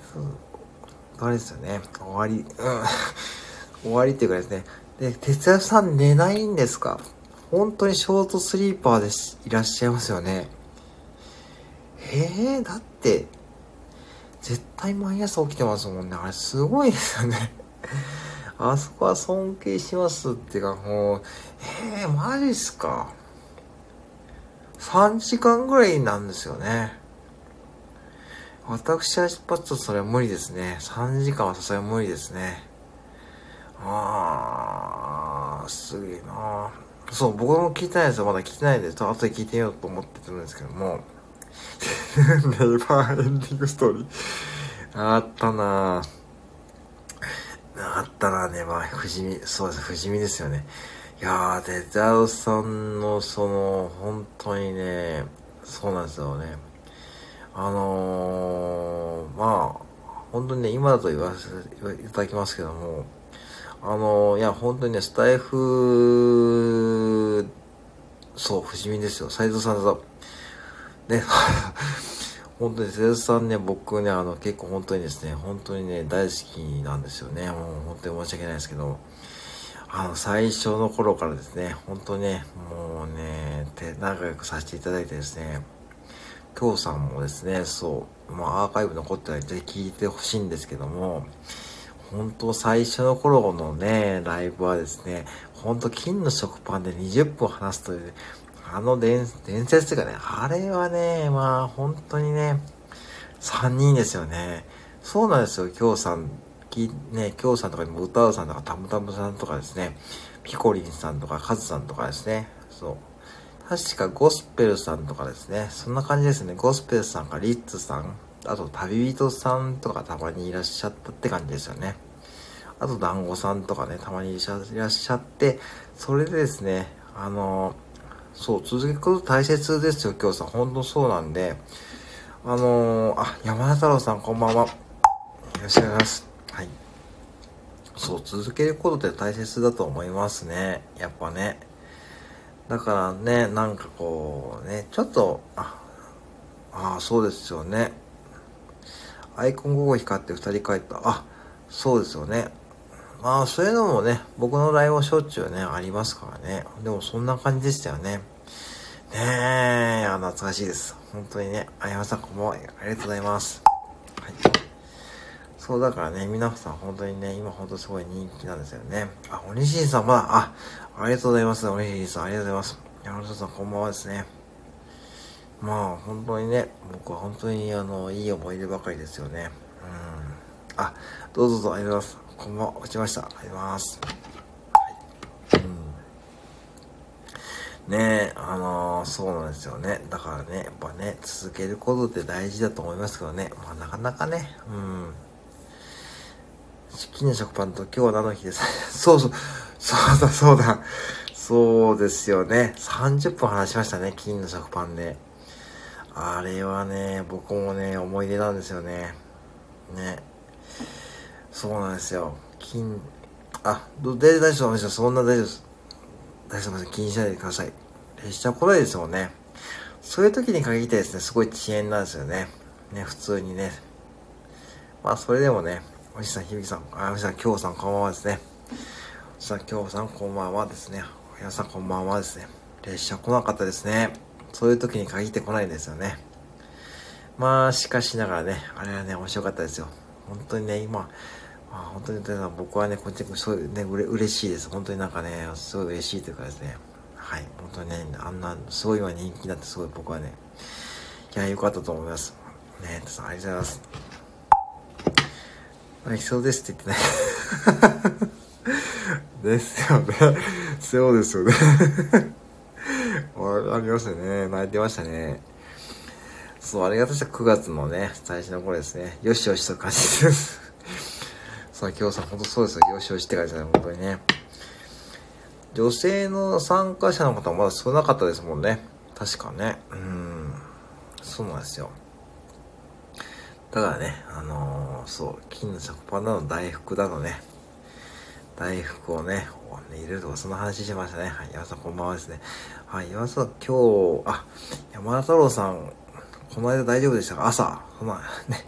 と、あれですよね。終わり、うん。終わりっていうかですね。で、哲夫さん寝ないんですか？本当にショートスリーパーでいらっしゃいますよね。ええー、だって、絶対毎朝起きてますもんね。あれすごいですよね。あそこは尊敬しますっていうか、もう、ええー、マジっすか。3時間ぐらいなんですよね。私は出発とそれは無理ですね。3時間はさすがに無理ですね。あー、すげえなそう、僕も聞いてないですよ。まだ聞いてないんで、後で聞いてみようと思ってるんですけども。ネイバーエンディングストーリー。あったなぁ。あったなね。まあ、不死身、そうです、不死身ですよね。いやー、デザウさんの、その、本当にね、そうなんですよね。あのー、まあ、本当にね、今だと言わせていただきますけども、あのー、いや、本当にね、スタイフ、そう、不死身ですよ。斎藤さんだと。ね、本当に、瀬戸さんね、僕ね、あの、結構本当にですね、本当にね、大好きなんですよね。もう本当に申し訳ないですけど、あの、最初の頃からですね、本当ね、もうね、手仲良くさせていただいてですね、今日さんもですね、そう、まあアーカイブ残ってないんで聞いてほしいんですけども、本当最初の頃のね、ライブはですね、本当金の食パンで20分話すという、あの伝伝説というかね、あれはね、まあ本当にね、3人ですよね。そうなんですよ、京さん。きね、京さんとかにも歌うさんとか、たむたむさんとかですね、ピコリンさんとか、カズさんとかですね、そう。確かゴスペルさんとかですね、そんな感じですね。ゴスペルさんかリッツさん、あと旅人さんとかたまにいらっしゃったって感じですよね。あと団子さんとかね、たまにいらっしゃって、それでですね、あのそう、続けること大切ですよ、今日さん。本当そうなんで。あのー、あ、山田太郎さんこんばんは。いらっしゃいます。はい。そう、続けることって大切だと思いますね。やっぱね。だからね、なんかこう、ね、ちょっと、あ、あそうですよね。アイコン午後光って二人帰った。あ、そうですよね。まあ、そういうのもね、僕のライブはしょっちゅうね、ありますからね。でも、そんな感じでしたよね。ねえ、懐かしいです。本当にね、あやまさん、こんばんは。ありがとうございます。はい。そう、だからね、皆さん、本当にね、今本当すごい人気なんですよね。あ、おにしんさん、まだ、あ、ありがとうございます。おにしんさん、ありがとうございます。山本さん、こんばんはですね。まあ、本当にね、僕は本当に、あの、いい思い出ばかりですよね。うん。あ、どうぞどうぞ、ありがとうございます。こんばんは、落ちました。あります。はい。ねあのー、そうなんですよね。だからね、やっぱね、続けることって大事だと思いますけどね。まあなかなかね、うん。金の食パンと今日は何の日です？そうそう、そうだそうだ。そうですよね。30分話しましたね、金の食パンで。あれはね、僕もね、思い出なんですよね。ね。そうなんですよ。金、あ、大丈夫ですよ。そんな大丈夫です。大丈夫です。気にしないでください。列車来ないですもんね。そういう時に限ってですね、すごい遅延なんですよね。ね、普通にね。まあ、それでもね、おじさん、ひびさん、あ、おじさん、きょうさん、こんばんはですね。おじさん、きょうさん、こんばんはですね。皆さんこんばんはですね。列車来なかったですね。そういう時に限って来ないんですよね。まあ、しかしながらね、あれはね、面白かったですよ。本当にね、今、まあ、本当に僕はね、こっちそういうね、うれ嬉しいです。本当になんかね、すごい嬉しいというかですね。はい、本当にね、あんな、すごい今人気になってすごい僕はね、いや、良かったと思います。ねえ、ありがとうございます。泣きそうですって言ってね。ですよね。そうですよね。ありましたね。泣いてましたね。そう、ありがとうした9月のね、最初の頃ですね。よしよしと感じです。そう、今日さん、ほんとそうですよ。よしよしって感じだね、本当にね。女性の参加者の方はまだ少なかったですもんね。確かね。うん。そうなんですよ。だからね、あのー、そう、金の食パンなの大福だのね。大福をね、入れるとか、その話しましたね。はい、山田さんこんばんはですね。はい、山田さん、今日、あ、山田太郎さん、この間大丈夫でしたか？朝、そんな、ね、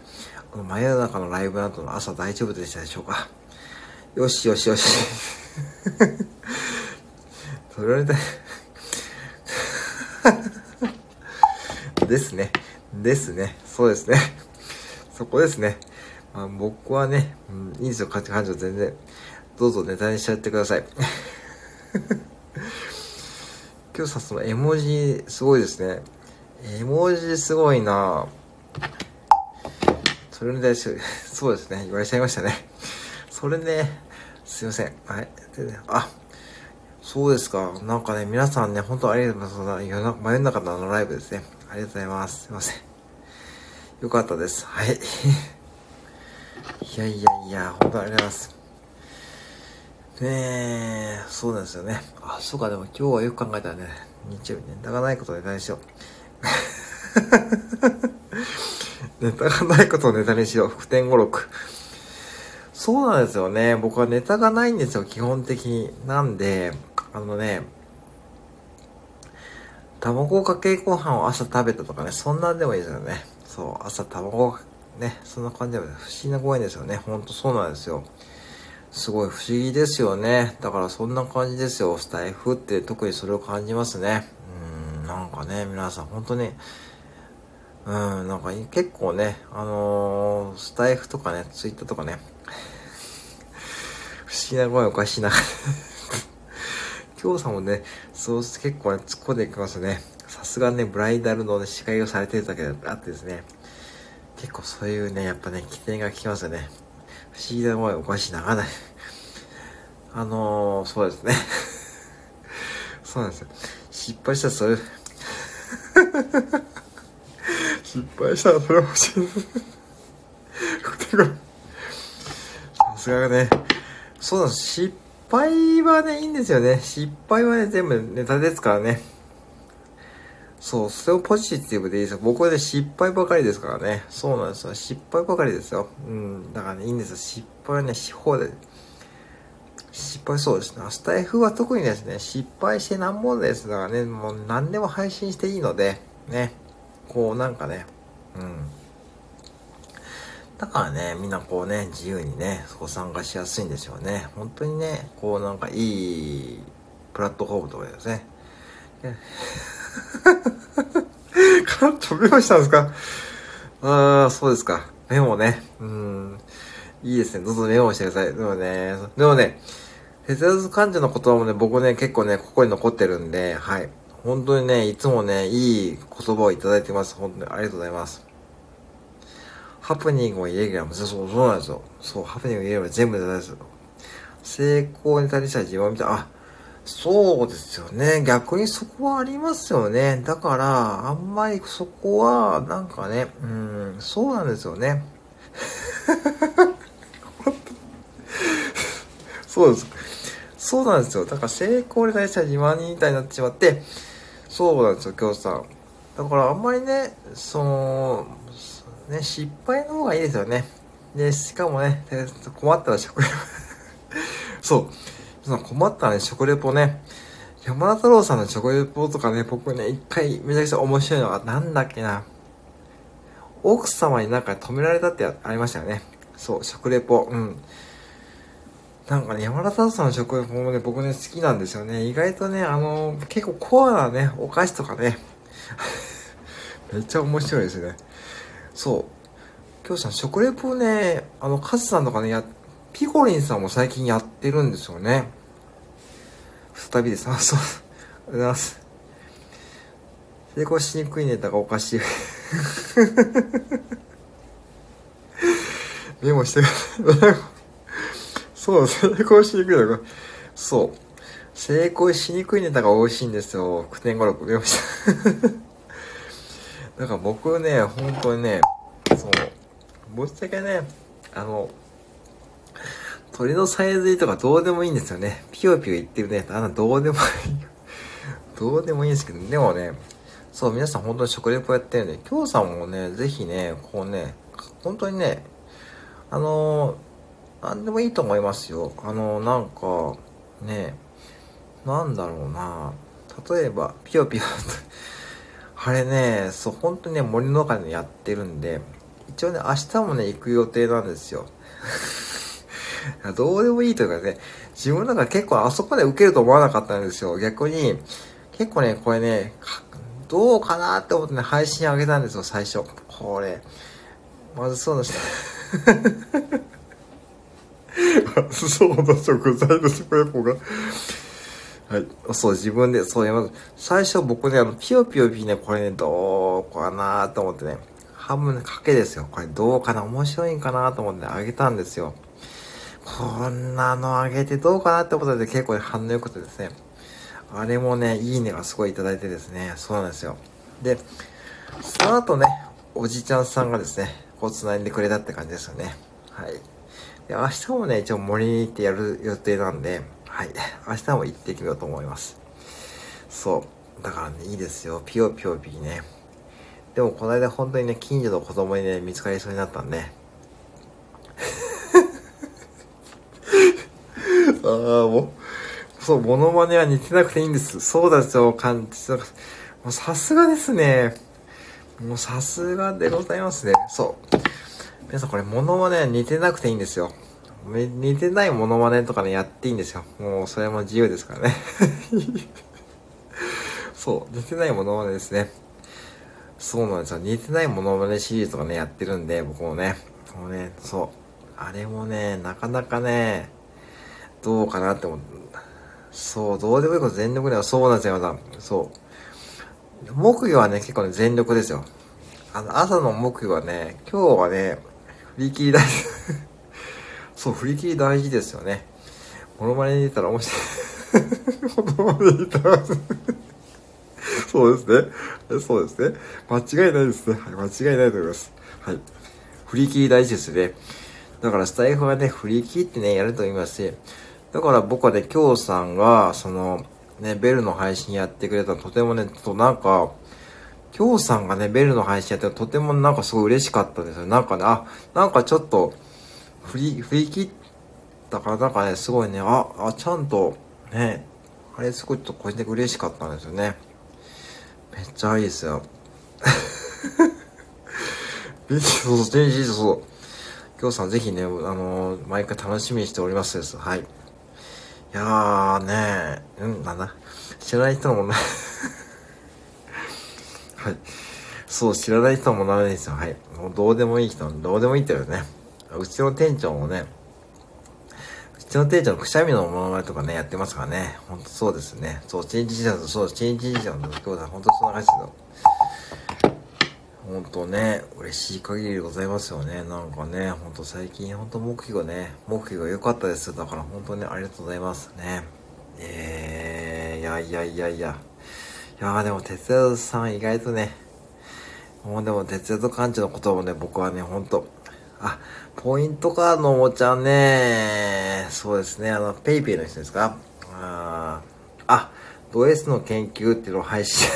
この真夜中のライブの後の朝大丈夫でしたでしょうか？よしよしよし。それで、ですね。ですね。そうですね。そこですね。まあ、僕はね、うん、いいですよ、価値感情全然。どうぞネタにしちゃってください。今日さ、その絵文字、すごいですね。絵文字すごいなそれに対して、そうですね、言われちゃいましたね。それね、すいません。はい。でね、あ、そうですか。なんかね、皆さんね、本当ありがとうございます。真夜中のあのライブですね。ありがとうございます。すいません。よかったです。はい。いやいやいや、本当ありがとうございます。ねえ、そうなんですよね。あ、そうか、でも今日はよく考えたらね、日曜日ネタがないことで大しよう。ネタがないことをネタにしよう。福天語録。そうなんですよね。僕はネタがないんですよ、基本的に。なんで、あのね、卵かけご飯を朝食べたとかね、そんなんでもいいですよね。そう、朝卵、ね、そんな感じでもね不思議なご縁ですよね。ほんとそうなんですよ。すごい不思議ですよね。だからそんな感じですよ。スタイフって特にそれを感じますね。うん、なんかね、皆さん本当に、うん、なんか結構ね、あのー、スタイフとかね、ツイッターとかね、不思議な声おかしいな。今日さんもね、そう結構ね、突っ込んでいきますね。さすがね、ブライダルの、ね、司会をされてるだけであってですね、結構そういうね、やっぱね、起点が効きますよね。不思議な声おかしいながな。あのー、そうですね。そうなんですよ。失敗したらそれ失敗したらそれ欲しい。さすがね。そうなんです。失敗はね、いいんですよね。失敗はね、全部ネタですからね。そう、それをポジティブでいいですよ。僕はね、失敗ばかりですからね。そうなんですよ。失敗ばかりですよ。うん。だからね、いいんですよ。失敗はね、し方で。失敗そうですね。スタイフは特にですね、失敗してなんもですだからね、もう何でも配信していいので、ね。こうなんかね、うん。だからね、みんなこうね、自由にね、そこ参加しやすいんですよね。本当にね、こうなんかいいプラットフォームとかですね。カットメモしたんですか？ああ、そうですか。メモね。うん。いいですね。どうぞメモしてください。でもね、でもね、ヘゼルズ患者の言葉もね、僕ね、結構ね、ここに残ってるんで、はい。本当にね、いつもね、いい言葉をいただいてます。本当にありがとうございます。ハプニングをイレギュラーも、そう、そうなんですよ。そう、ハプニングをイレギュラー全部で大ですよ。成功に対しては自分を見た、あ、そうですよね。逆にそこはありますよね。だから、あんまりそこは、なんかね、うん、そうなんですよね。そうです。そうなんですよ。だから成功に対しては自慢みたいになってしまって、そうなんですよ、京さん。だからあんまりね、その、ね、失敗の方がいいですよね。で、しかもね、困ったら食レポ そう。困ったらね、食レポね、山田太郎さんの食レポとかね、僕ね、一回めちゃくちゃ面白いのが、なんだっけな。奥様になんか止められたってありましたよね。そう、食レポ。うん。なんかね、山田太さんの食レポもね、僕ね、好きなんですよね。意外とね、あの、結構コアなね、お菓子とかね、めっちゃ面白いですね。そう。今日さん、食レポね、あの、カズさんとかね、や、ピコリンさんも最近やってるんですよね。再びです。あ、そう。ありがとうございます。成功しにくいネタがおかしい。メモしてください。そう、成功しにくいのが、そう。成功しにくいネタが美味しいんですよ。9点5、6メモした。だから僕ね、本当にね、そう、ぶっちゃけね、あの、鳥のさえずりとかどうでもいいんですよね。ピヨピヨ言ってるね。あの、どうでもいい。どうでもいいんですけど、でもね、そう、皆さん本当に食レポやってるんで、今日さんもね、ぜひね、こうね、本当にね、あのー、なんでもいいと思いますよ。あの、なんか、ね、なんだろうな、例えば、ピヨピヨ あれね、そう、本当にね、森の中でやってるんで、一応ね、明日もね、行く予定なんですよ。どうでもいいというかね、自分なんか結構あそこで受けると思わなかったんですよ。逆に、結構ね、これね、どうかなって思ってね、配信上げたんですよ、最初。これ。まずそうな人。そうな食材の食レポが。はい。そう、自分で、そう、まず、最初僕ね、あの、ピヨピヨピね、これね、どうかなと思ってね、半分かけですよ。これどうかな面白いんかなと思ってね、あげたんですよ。こんなのあげてどうかなってことで結構反応良くてですね。あれもね、いいねがすごいいただいてですね、そうなんですよ。で、その後ね、おじちゃんさんがですね、こう繋いでくれたって感じですよね。はい。で、明日もね、一応森に行ってやる予定なんで、はい。明日も行ってみようと思います。そう。だからね、いいですよ。ピヨピヨピーね。でも、この間本当にね、近所の子供にね、見つかりそうになったんで、ああ、もう、そう、モノマネは似てなくていいんです。そうだよ、感じ。もうさすがですね。もうさすがでございますね。そう。皆さんこれモノマネ似てなくていいんですよ。似てないモノマネとかね、やっていいんですよ。もうそれも自由ですからね。そう、似てないモノマネですね。そうなんですよ。似てないモノマネシリーズとかね、やってるんで、僕もね。もうね、そう。あれもね、なかなかね、どうかなって思って。そう、どうでもいいこと全力ではそうなんですよ、そう。木魚はね、結構ね、全力ですよ。あの、朝の木魚はね、今日はね、振り切り大事。そう、振り切り大事ですよね。モノマネに言ったら面白い。モノマネに言ったらそうですね。そうですね。間違いないですね。はい、間違いないと思います。はい。振り切り大事ですね。だからスタイフはね、振り切ってね、やると思いますし、だから僕はね、今日さんが、その、ね、ベルの配信やってくれたとてもね、ちょっとなんか、今日さんがね、ベルの配信やってとてもなんかすごい嬉しかったですよ。なんかね、あ、なんかちょっと、振り、振り切ったからなんかね、すごいね、あ、あ、ちゃんと、ね、あれすごいちょっと個人的に嬉しかったんですよね。めっちゃいいですよ。そうそう、そうそう。今日さんぜひね、あのー、毎回楽しみにしておりますです。はい。いやーねうん、な。知らない人もなはい。そう、知らない人もダメですよ。はい。もうどうでもいい人、どうでもいいって言うね。うちの店長もね、うちの店長のくしゃみのものまとかね、やってますからね。ほんとそうですね。そう、チンチンジャーそう、チンチンジャーの今日はほんとそんな感じですよ。本当ね、嬉しい限りでございますよね。なんかね、ほんと最近ほんと目標ね、目標が良かったです。だから本当にありがとうございますね。えーやいやいやいや。いやでも、哲也さん意外とね、もうでも、哲也と館長のこともね、僕はね、ほんと、あ、ポイントカードのおもちゃね、そうですね、あの、ペイペイの人ですか？ああ、ド S の研究っていうのを配信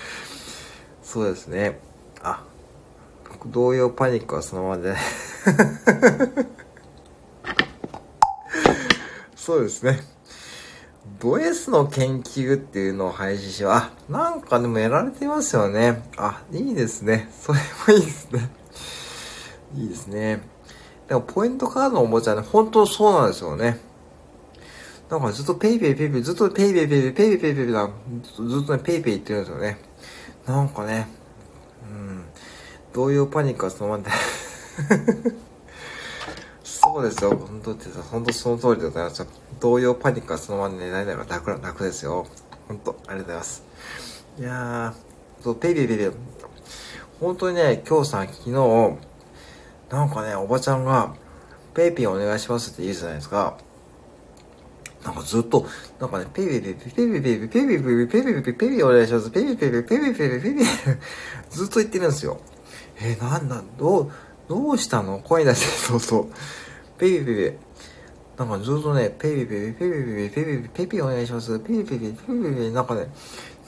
そうですね。あ、同様パニックはそのままで、ね そうですね。ド S の研究っていうのを配信しあ、なんかでもやられてますよね。あ、いいですね。それもいいですね。いいですね。でもポイントカードのおもちゃね、本当そうなんですよね。なんかずっとペイペイペイペイ、ずっとペイペイペイペイペイペイペイペイペイずっとね、ペイペイ言ってるんですよね。なんかね、うん、同様パニックはそのままで そうですよ。本当ってさ、本当その通りでございますよ。同様パニックはそのまま寝ないのが楽、楽ですよ。本当ありがとうございます。いやー、そう、ペイペイペイペイ。本当にね、今日さん、昨日、なんかね、おばちゃんが、ペイペイお願いしますって言うじゃないですか。なんかずっと、なんかね、ペイペイペイペイペイペイペイペイペイペイペイペイペイペイペイペイお願いします。ペイペイペイペイペイペイペイペイペイずっと言ってるんですよ。えー、なんだ、どう、どうしたの声出して、そうそう。ペイペイペイペイ。なんかずっとね、ペイペイペイペイペイペイペイペイペイお願いします。ペイペイペイペイペイペイなんかね、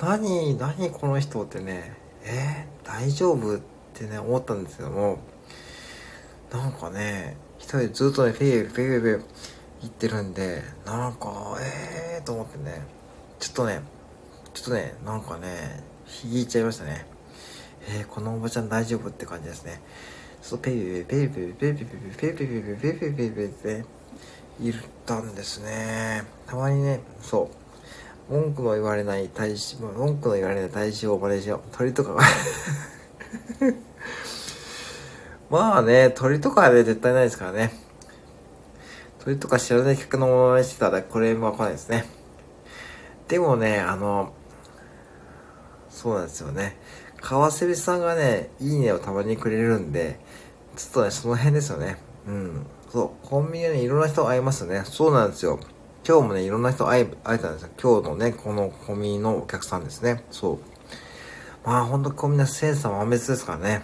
何、何この人ってね、えー、大丈夫ってね、思ったんですけども、なんかね、一人ずっとね、ペイペイペイペイ言ってるんで、なんか、えーと思ってね、ちょっとね、ちょっとね、なんかね、引いちゃいましたね。えー、このおばちゃん大丈夫って感じですね。そう、ペイペイペイペイペイペイペイペイペイペイペイペイペイペイペイペイペイ言ったんですね。たまにね、そう、文句の言われない大使、文句の言われない大使をマネージャー、鳥とかがまあね、鳥とかはね、絶対ないですからね。それとか知らない客のものにしてたらこれも来ないですね。でもね、あの、そうなんですよね。川瀬さんがね、いいねをたまにくれるんで、ちょっとね、その辺ですよね。うん。そう、コンビニにいろんな人会いますね。そうなんですよ。今日もね、いろんな人会え、会えたんですよ。今日のね、このコンビニのお客さんですね。そう。まあ、ほんとコンビニのセンサーは別ですからね。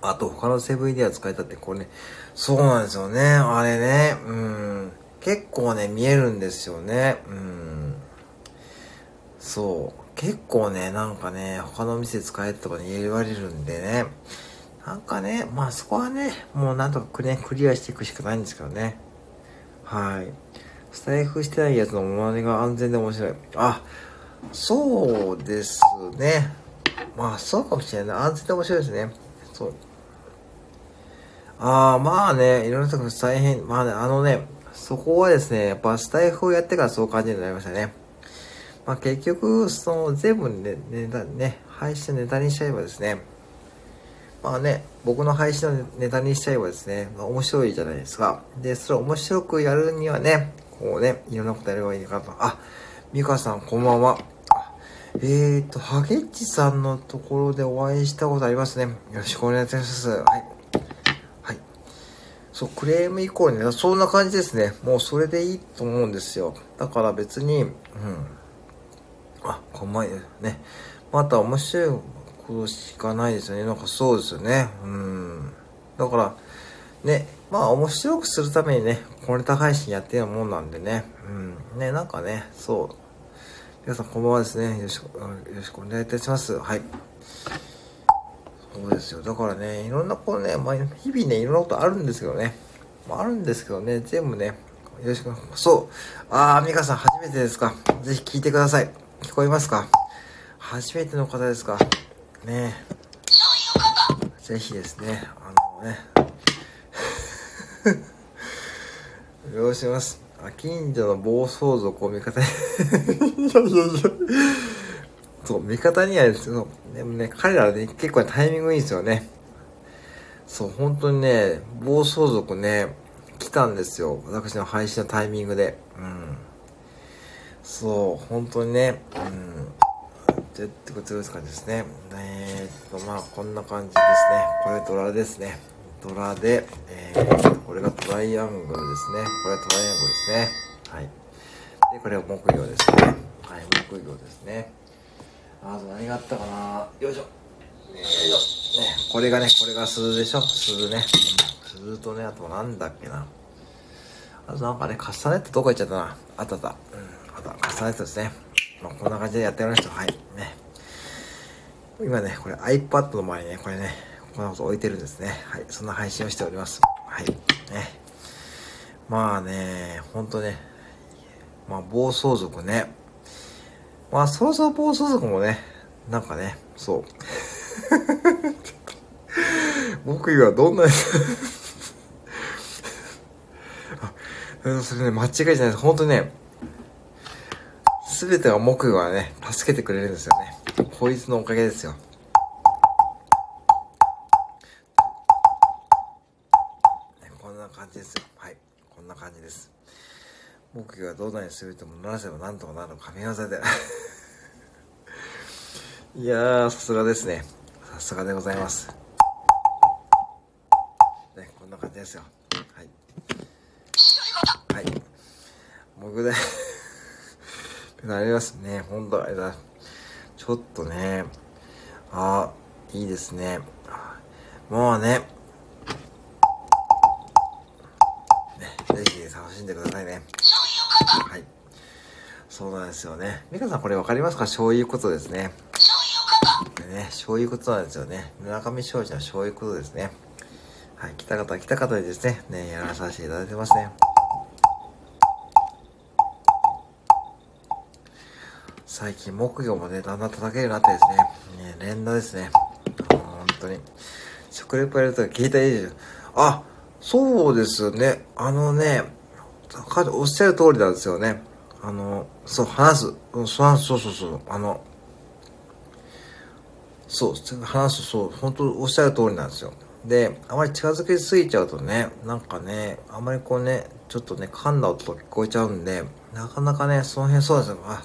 あと、他のセブンでは使えたって、これね、そうなんですよね。あれね。うん。結構ね、見えるんですよね。うん。そう。結構ね、なんかね、他の店使えとかに言われるんでね。なんかね、まあそこはね、もうなんとかね、クリアしていくしかないんですけどね。はい。スタイフしてないやつのものまねが安全で面白い。あ、そうですね。まあそうかもしれない。安全で面白いですね。そう。ああ、まあね、いろんな人が大変、まあね、あのね、そこはですね、やっぱスタイフをやってからそう感じになりましたね。まあ結局、その全部ね、ネタ、ね、配信ネタにしちゃえばですね、まあね、僕の配信のネタにしちゃえばですね、まあ、面白いじゃないですか。で、それを面白くやるにはね、こうね、いろんなことやればいいかと。あ、ミカさんこんばんは。えーと、ハゲッチさんのところでお会いしたことありますね。よろしくお願いします。はい。はいそう、クレーム以降にね、そんな感じですね。もうそれでいいと思うんですよ。だから別に、うん。あ、こんまいね。また面白いことしかないですよね。なんかそうですよね。うん。だから、ね、まあ面白くするためにね、コネタ配信やってるもんなんでね。うん。ね、なんかね、そう。皆さんこんばんはですね。よろしく、よろしくお願いいたします。はい。そうですよ。だからね、いろんなこうね、まあ、日々ね、いろんなことあるんですけどね。まあ、あるんですけどね、全部ね、よろしく。そう。あー、ミカさん初めてですか。ぜひ聞いてください。聞こえますか初めての方ですか。ねぜひですね、あのね、よろします。あ、近所の暴走族を味方に そう、味方にはですよ。でもね、彼らはね、結構タイミングいいんですよね。そう、本当にね、暴走族ね、来たんですよ。私の配信のタイミングで。うん。そう、本当にね、うん。じゃってことですね。えー、っと、まあ、こんな感じですね。これドラですね。ドラで、えー、これがトライアングルですね。これトライアングルですね。はい。で、これは木曜ですね。はい、木曜ですね。あと何があったかなよいしょ。よいしょ。ね、これがね、これが鈴でしょ鈴ね。鈴とね、あとなんだっけな。あとなんかね、カスタネットどこ行っちゃったな。あったあった。うん、あった。カスタネットですね。まあ、こんな感じでやってやりました。はい。ね。今ね、これ iPad の前にね、これね、こんなこと置いてるんですね。はい。そんな配信をしております。はい。ね。まあね、ほんとね、まあ暴走族ね。まあそろそろ暴走族もね、なんかね、そう。僕はどんな あ、それね、間違いじゃないです。本当にね、すべては木魚がね、助けてくれるんですよね。こいつのおかげですよ。こんな感じですよ。はい。こんな感じです。木魚がどうなにするともならせばなんとかなる神業で。いやー、さすがですね。さすがでございます。ね、こんな感じですよ。はい。はい。僕でなりますね。ほんと、あれだ。ちょっとね、あ、いいですね。もうね、ね、ぜひ楽しんでくださいね。はい。そうなんですよね。ミカさんこれ分かりますか？そういうことですね。ね、そういうことなんですよね。村上庄司はそういうことですね。はい、来た方来た方でですね、ね、やらさせていただいてますね。最近木魚もね、だんだん叩けるようになってですね、ね連打ですね。本当に。食レポやると聞いたらいいですよ。あ、そうですね。あのね、おっしゃる通りなんですよね。あの、そう、話す。そうそうそうそう。あの、そう、話す、そう、本当おっしゃる通りなんですよ。で、あまり近づきすぎちゃうとね、なんかね、あまりこうね、ちょっとね、噛んだ音と聞こえちゃうんで、なかなかね、その辺そうですよ。あ、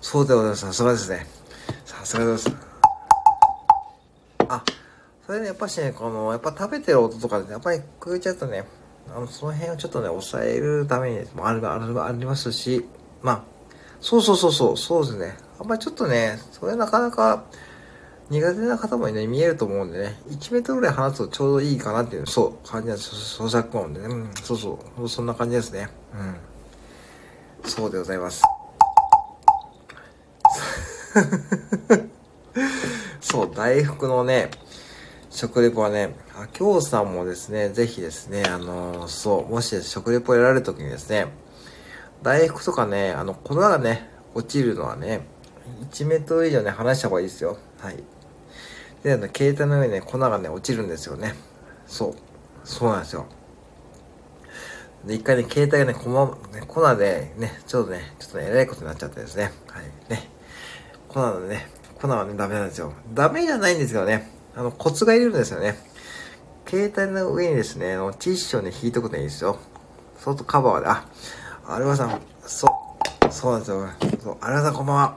そうでございます。さすがですね。さすがです。あ、それ、ね、やっぱしね、この、やっぱ食べてる音とかで、ね、やっぱり食えちゃうとね、あの、その辺をちょっとね、抑えるためにもある、ある、ありますし、まあ、そうそうそうそう、そうですね。あんまりちょっとね、それなかなか苦手な方もね、見えると思うんでね、1メートルぐらい離すとちょうどいいかなっていう、そう、感じなんです。咀嚼音でね、うん、そうそう、そんな感じですね。うん。そうでございます。そう、大福のね、食レポはね、あ、京さんもですね、ぜひですね、あのー、そう、もし食レポやられるときにですね、大福とかね、あの、粉がね、落ちるのはね、1メートル以上ね、離した方がいいですよ。はい。で、あの、携帯の上にね、粉がね、落ちるんですよね。そう。そうなんですよ。で、一回ね、携帯がね、こま、ね、粉でね、ちょっとね、ちょっとね、えらいことになっちゃってですね。はい。ね。粉のね、粉はね、ダメなんですよ。ダメじゃないんですけどね、あの、コツがいるんですよね。携帯の上にですね、あのティッシュをね、引いとくといいですよ。そうとカバーで、あ、アルバさん、そう、そうなんですよ。そう、アルバさんこんばんは。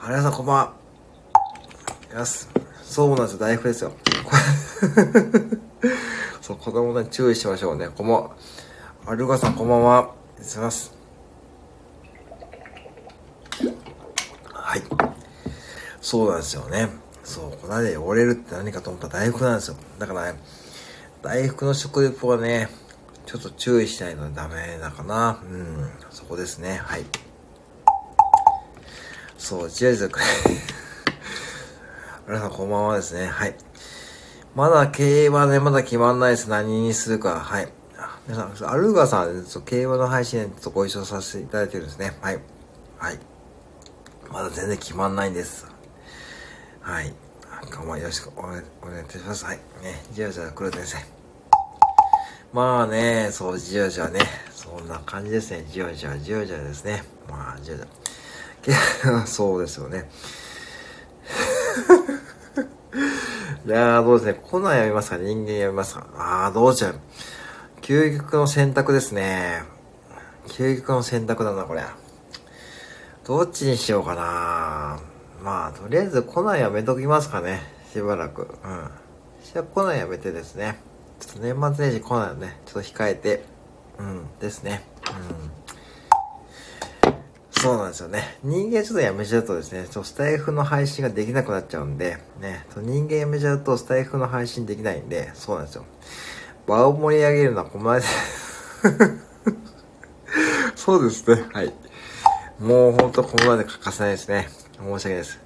アルバさんこんばんは。よし。そうなんですよ、大福ですよ。そう、子供ね、注意しましょうね。こんばんは。アルガさんこんばんは。失礼します。はい。そうなんですよね。そう、粉で汚れるって何かと思ったら大福なんですよ。だからね、大福の食レポはね、ちょっと注意しないとダメだかな。うん、そこですね。はい。そう、じわじわくれ。皆さんこんばんはですね。はい。まだ競馬ね、まだ決まんないです。何にするか。はい。皆さん、アルーガさん、競馬の配信とご一緒させていただいてるんですね。はい。はい。まだ全然決まんないんです。はい。今日もよろしくお願いいたします。はい。ね、じわじわ来る先生。まあね、そう、じわじわね。そんな感じですね。じわじわ、じわじわですね。まあ、じわじわ。そうですよね。いやー、どうですね。コナン読みますか？人間読みますか？あー、どうしよう。究極の選択ですね。究極の選択だな、これ。どっちにしようかなまあ、とりあえずコナンやめときますかね。しばらく。うん。じゃあコナンやめてですね。ちょっと年末年始コナンね、ちょっと控えて。うん、ですね。うんそうなんですよね。人間ちょっとやめちゃうとですね、ちょっとスタイフの配信ができなくなっちゃうんで、ね、人間やめちゃうとスタイフの配信できないんで、そうなんですよ。場を盛り上げるのはこまでそうですね。はい。もうほんとここまで欠かせないですね。申し訳ないです。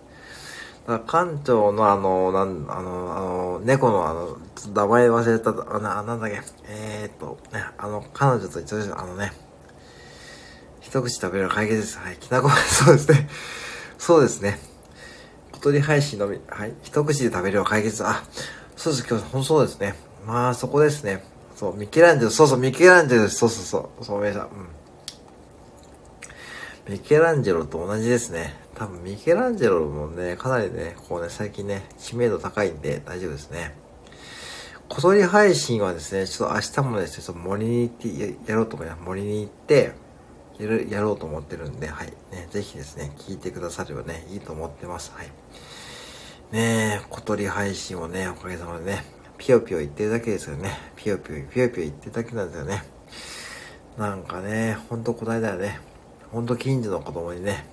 だから館長のあの、なん、あの、あの、猫のあの、名前忘れた、あな、なんだっけ、えー、っと、ね、あの、彼女と一緒ですあのね、一口食べる解決です。はい。きなこ、そうですね。そうですね。小鳥配信のみ、はい。一口で食べる解決。あ、そうです。今日、ほんそうですね。まあ、そこですね。そう、ミケランジェロ、そうそう、ミケランジェロです。そうそうそう。そう、めさん。うん。ミケランジェロと同じですね。多分、ミケランジェロもね、かなりね、こうね、最近ね、知名度高いんで大丈夫ですね。小鳥配信はですね、ちょっと明日もですね、ちょっと森に行ってやろうと思います。森に行って、やる、やろうと思ってるんで、はい。ね、ぜひですね、聞いてくださればね、いいと思ってます。はい。ねえ、小鳥配信をね、おかげさまでね、ぴよぴよ言ってるだけですよね。ぴよぴよ、ぴよぴよ言ってるだけなんですよね。なんかね、ほんとこないだよね。ほんと近所の子供にね、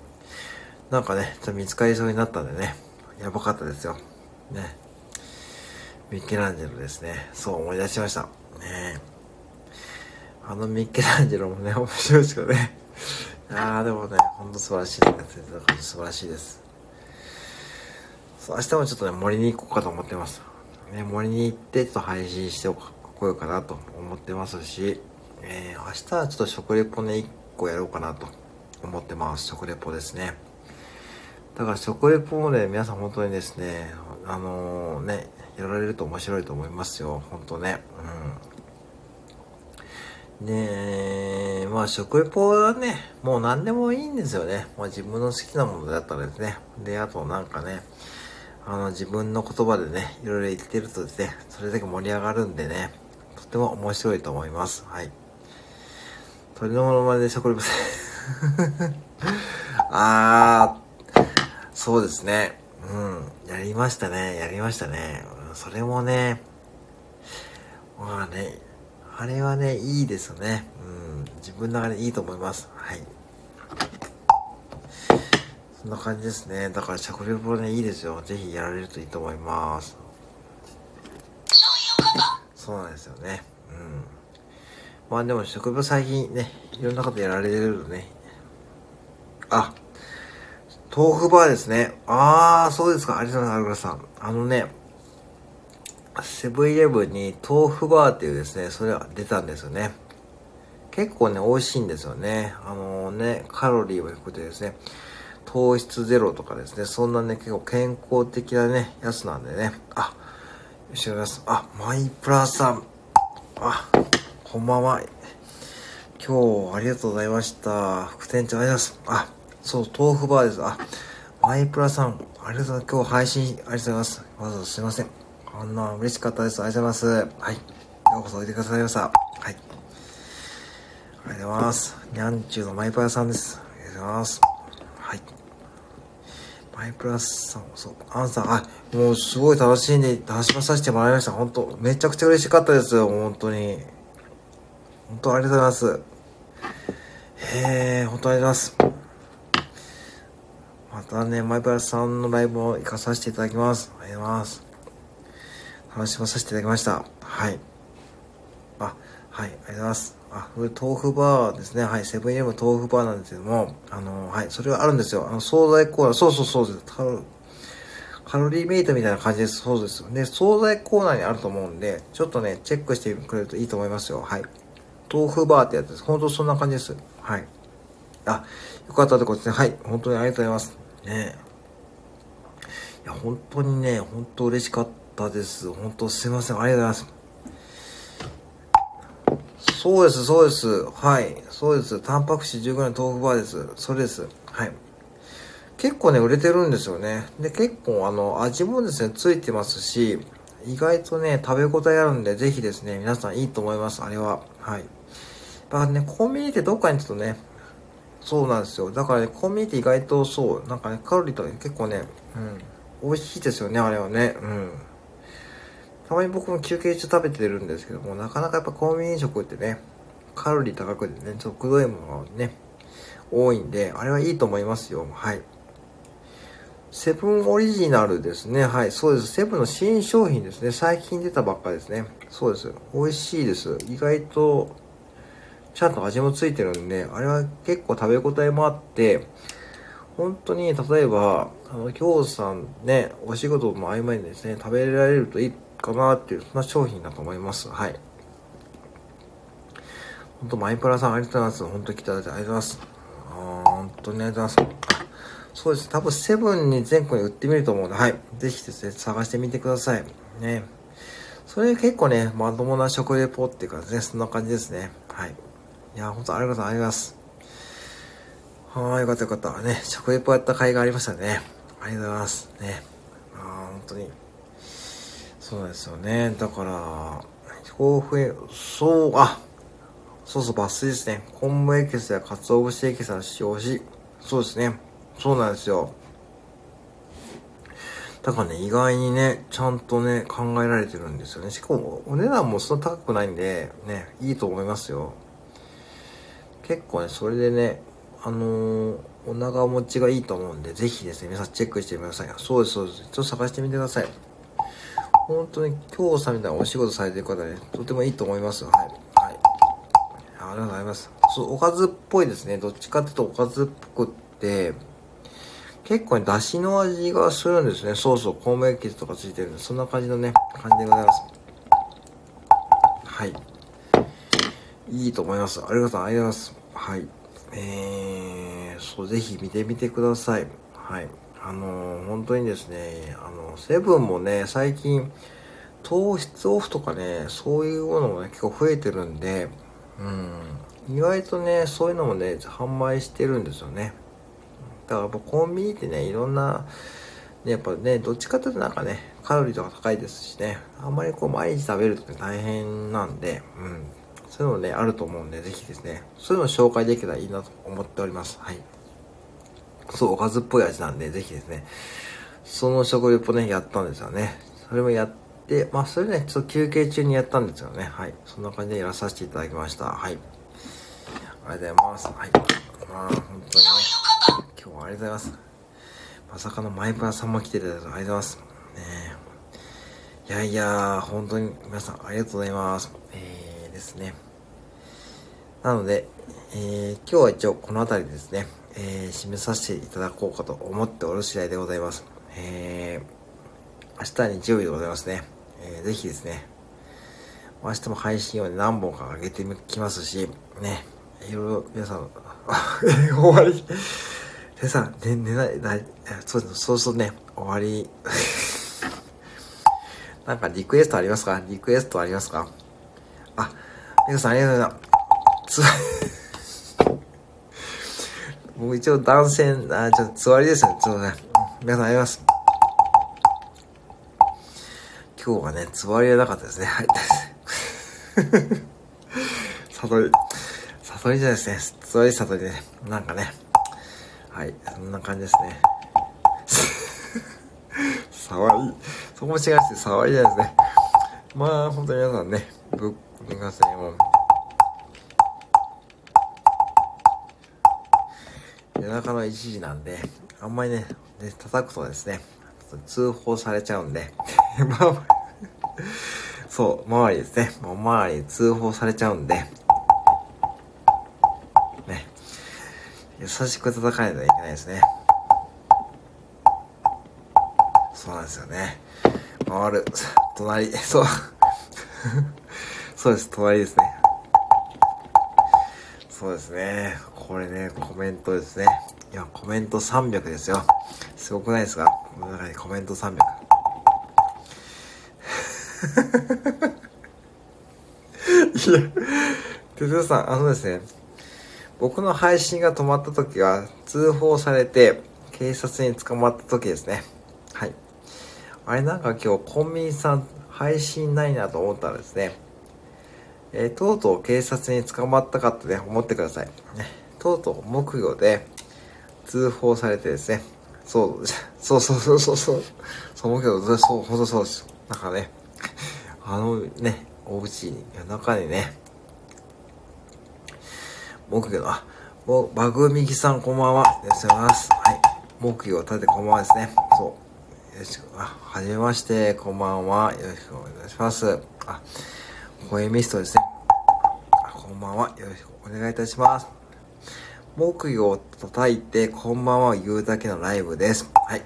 なんかね、ちょっと見つかりそうになったんでね、やばかったですよ。ね。ミッケランジェロですね。そう思い出しました。ねあのミッケランジェロもね、面白いですけどね。ああ、でもね、ほんと素晴らしいです。素晴らしいです。そう、明日もちょっとね、森に行こうかと思ってます。ね、森に行ってちょっと配信しておこうかなと思ってますし、えー、明日はちょっと食レポね、1個やろうかなと思ってます。食レポですね。だから食レポもね、皆さん本当にですね、あのー、ね、やられると面白いと思いますよ。本当ね。うん。で、まあ食レポはね、もう何でもいいんですよね。まあ自分の好きなものだったらですね。で、あとなんかね、あの自分の言葉でね、いろいろ言ってるとですね、それだけ盛り上がるんでね、とても面白いと思います。はい。鳥のものまねで食レポあー、そうですね。うん。やりましたね。やりましたね。それもね、まあね、あれはね、いいですよね。うん。自分の中でいいと思います。はい。そんな感じですね。だから着力ね、いいですよ。ぜひやられるといいと思います。そうなんですよね。うん。まあでも職場最近ね、いろんなことやられてるとね。あ、豆腐バーですね。あー、そうですか。ありがとうございます、アルさん。あのね、セブンイレブンに豆腐バーっていうですね、それが出たんですよね。結構ね、美味しいんですよね。あのね、カロリーは低くてですね、糖質ゼロとかですね、そんなね、結構健康的なね、やつなんでね。あ、後ろしくお願いします。あ、マイプラさん。あ、こんばんは。今日ありがとうございました。副店長ありがとうございます。あ、そう、豆腐バーです。あ、マイプラさん、ありがとうございます。今日配信ありがとうございます。わざわざすいません。あんな嬉しかったです。ありがとうございます。はい。ようこそおいでくださいました。はい。ありがとうございます。にゃんちゅうのマイプラさんです。ありがとうございます。はい。マイプラスさん、そう、アンさん、あ、もうすごい楽しんで、楽しまさせてもらいました。本当めちゃくちゃ嬉しかったですよ。本当に。本当ありがとうございます。へえ、本当ありがとうございます。またね、マイプラさんのライブを行かさせていただきます。ありがとうございます。楽しまさせていただきました。はい。あ、はい、ありがとうございます。あ、これ豆腐バーですね。はい、セブンイレブン豆腐バーなんですけども、あの、はい、それはあるんですよ。あの、惣菜コーナー、そうそうそうです。カロリーメイトみたいな感じです。そうです。で、惣菜コーナーにあると思うんで、ちょっとね、チェックしてくれるといいと思いますよ。はい。豆腐バーってやつです。本当そんな感じです。はい。あ、よかったってことですね。はい。本当にありがとうございます。ねいや、本当にね、本当嬉しかったです。本当すいません。ありがとうございます。そうです、そうです。はい。そうです。タンパク質 10g 豆腐バーです。それです。はい。結構ね、売れてるんですよね。で、結構あの、味もですね、ついてますし、意外とね、食べ応えあるんで、ぜひですね、皆さんいいと思います。あれは。はい。まあね、コンビニってどっかにちょっとね、そうなんですよ。だからね、コンビニって意外とそう、なんかね、カロリーとか結構ね、うん、美味しいですよね、あれはね。うん。たまに僕も休憩中食べてるんですけども、なかなかやっぱコンビニ食ってね、カロリー高くてね、ちょっとくどいものがね、多いんで、あれはいいと思いますよ。はい。セブンオリジナルですね。はい、そうです。セブンの新商品ですね。最近出たばっかですね。そうです。美味しいです。意外と、ちゃんと味もついてるんで、あれは結構食べ応えもあって、本当に例えば、あの、今日さんね、お仕事の合間にですね、食べられるといいかなっていう、そんな商品だと思います。はい。本当マイプラさんありがとうございます。本当来ていただいてありがとうございます。あ本当にありがとうございます。そうです。多分セブンに全国に売ってみると思うので、はい。ぜひですね、探してみてください。ね。それ結構ね、まともな食レポっていうかね、そんな感じですね。はい。いや、ほんとありがとうございます。はい、よかったよかった。ね、食レポやった甲斐がありましたね。ありがとうございます。ね。あ本当に。そうですよね。だから、豆腐、そう、あ、そうそう、抜粋ですね。昆布エキスや鰹節エキスを使用し、そうですね。そうなんですよ。だからね、意外にね、ちゃんとね、考えられてるんですよね。しかも、お値段もそんな高くないんで、ね、いいと思いますよ。結構ね、それでね、あのー、お長持ちがいいと思うんで、ぜひですね、皆さんチェックしてみてください。そうです、そうです。ちょっと探してみてください。本当に、今日さんみたいなお仕事されてる方ね、とてもいいと思います。はい。はい。ありがとうございます。そう、おかずっぽいですね。どっちかっていうとおかずっぽくって、結構ね、出汁の味がするんですね。そうそう、孔明血とかついてるんで、そんな感じのね、感じでございます。はい。いいと思います。ありがとうございます。はい。えー、そう、ぜひ見てみてください。はい。あのー、本当にですね、あの、セブンもね、最近、糖質オフとかね、そういうものもね、結構増えてるんで、うん、意外とね、そういうのもね、販売してるんですよね。だからやっぱコンビニってね、いろんな、ね、やっぱね、どっちかというとなんかね、カロリーとか高いですしね、あんまりこう毎日食べるとね、大変なんで、うん。そういうのね、あると思うんで、ぜひですね、そういうのを紹介できたらいいなと思っております。はい。そう、おかずっぽい味なんで、ぜひですね、その食レポね、やったんですよね。それもやって、まあ、それね、ちょっと休憩中にやったんですよね。はい。そんな感じでやらさせていただきました。はい。ありがとうございます。はい。まあ、本当にね。今日はありがとうございます。まさかのマイプラさんも来ていただいてありがとうございます。ねいやいや、本当に皆さんありがとうございます。えー、ですね。なので、えー、今日は一応この辺りですね、えー、締めさせていただこうかと思っておる次第でございます。えー、明日日曜日でございますね。えー、ぜひですね、明日も配信を、何本か上げてきますし、ね、いろいろ皆さん、終わり。でさん、ね、寝ない、な、そう、そうそうね、終わり。なんかリクエストありますか？リクエストありますか？あ、みなさんありがとうございます。つ、僕一応男性、あ、ちょっとつわりですよね、つわり。皆さんあります。今日はね、つわりはなかったですね。はい。悟り、悟りじゃないですね。つわり悟りで、ね、なんかね、はい、そんな感じですね。触り、そこも違いです触りじゃないですね。まあ、本当に皆さんね、ぶっ、すみません、も。夜中の1時なんで、あんまりね、ね叩くとですね、通報されちゃうんで、そう、周りですね、もう周り通報されちゃうんで、ね優しく叩かないといけないですね。そうなんですよね。回る。隣、そう。そうです、隣ですね。そうですね。これね、コメントですね。いや、コメント300ですよ。すごくないですか？この中にコメント300。いや、哲也さん、あのですね、僕の配信が止まった時は通報されて警察に捕まった時ですね。はい。あれなんか今日コンビニさん配信ないなと思ったらですね、えー、とうとう警察に捕まったかってね、思ってください。ね、とうとう木魚で通報されてですね、そう、そうそうそうそうそう、そう木魚、そう、ほんとそうです。なんかね、あのね、お家に、中にね、木魚の、あ、お、バグミキさんこんばんは。よろしくお願います。はい。木曜立てこんばんはですね。そう。よろしく、あ、はじめまして、こんばんは。よろしくお願いします。あ、声ミストですね。こんばんは。よろしくお願いいたします。木曜叩いて、こんばんは言うだけのライブです。はい。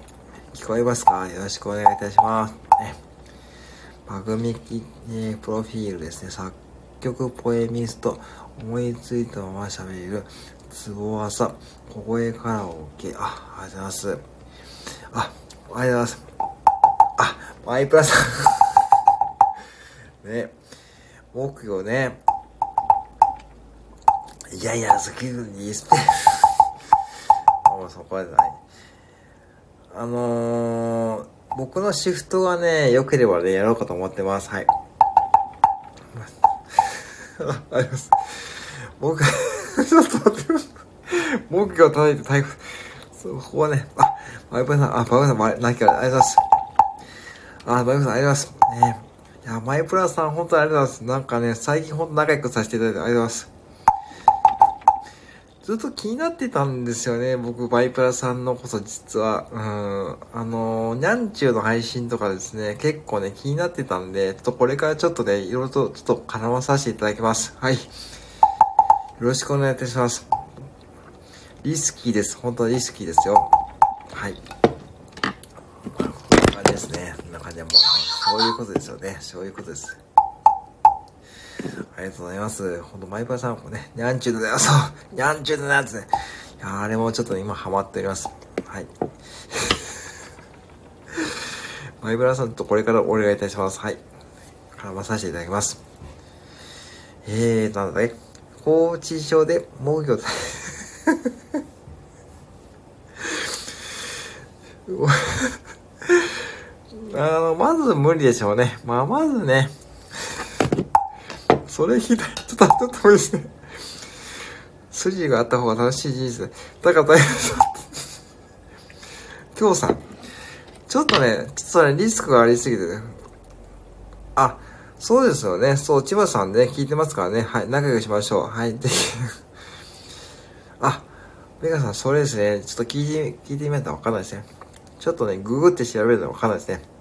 聞こえますか？よろしくお願いいたします。ね、バグミキ、えプロフィールですね。作曲ポエミスト。思いついたまま喋る。つぼわさ、小声カラオケ、あ、ありがとうございます。あ、ありがとうございます。あ、マイプラさん ね、木曜ね。いやいや、好きにスペもうそこはない。あのー、僕のシフトがね、良ければね、やろうかと思ってます。はい。あります。僕、ちょっと待って。木魚を叩いて台風。そう、ここはね、あ、バイバイさん、あ、バイバイさん、マイ、ナイキありがとうございます。あ、バイバイさん、ありがとうございます。ねいや、マイプラさん、本当にありがとうございます。なんかね、最近本当仲良くさせていただいてありがとうございます。ずっと気になってたんですよね。僕、バイプラさんのこそ実は。うん。あの、ニャンチューの配信とかですね、結構ね、気になってたんで、ちょっとこれからちょっとね、いろいろとちょっと絡まさせていただきます。はい。よろしくお願いいたします。リスキーです。本当にリスキーですよ。はい。こんな感じですね。こんな感じでもう、そういうことですよね。そういうことです。ありがとうございます。ほんと、マイパーさんもね、ニャンチューだよ、そう、ニャンチューだなってね。いやあれもちょっと今ハマっております。はい。マイブラさんとこれからお願いいたします。はい。絡まさせていただきます。えー、なんだね。高知省で農業 あの、まず無理でしょうね。まあ、まずね、それひどい。ちょっと、ちょっと無理ですね。筋があった方が楽しい人生。だから大変だ。今日さん、ちょっとね、ちょっとね、リスクがありすぎてね。あ、そうですよね。そう、千葉さんね、聞いてますからね。はい、仲良くしましょう。はい、ぜひ。あ、メガさん、それですね。ちょっと聞いて、聞いてみないとわかんないですね。ちょっとね、ググって調べるとわかんないですね。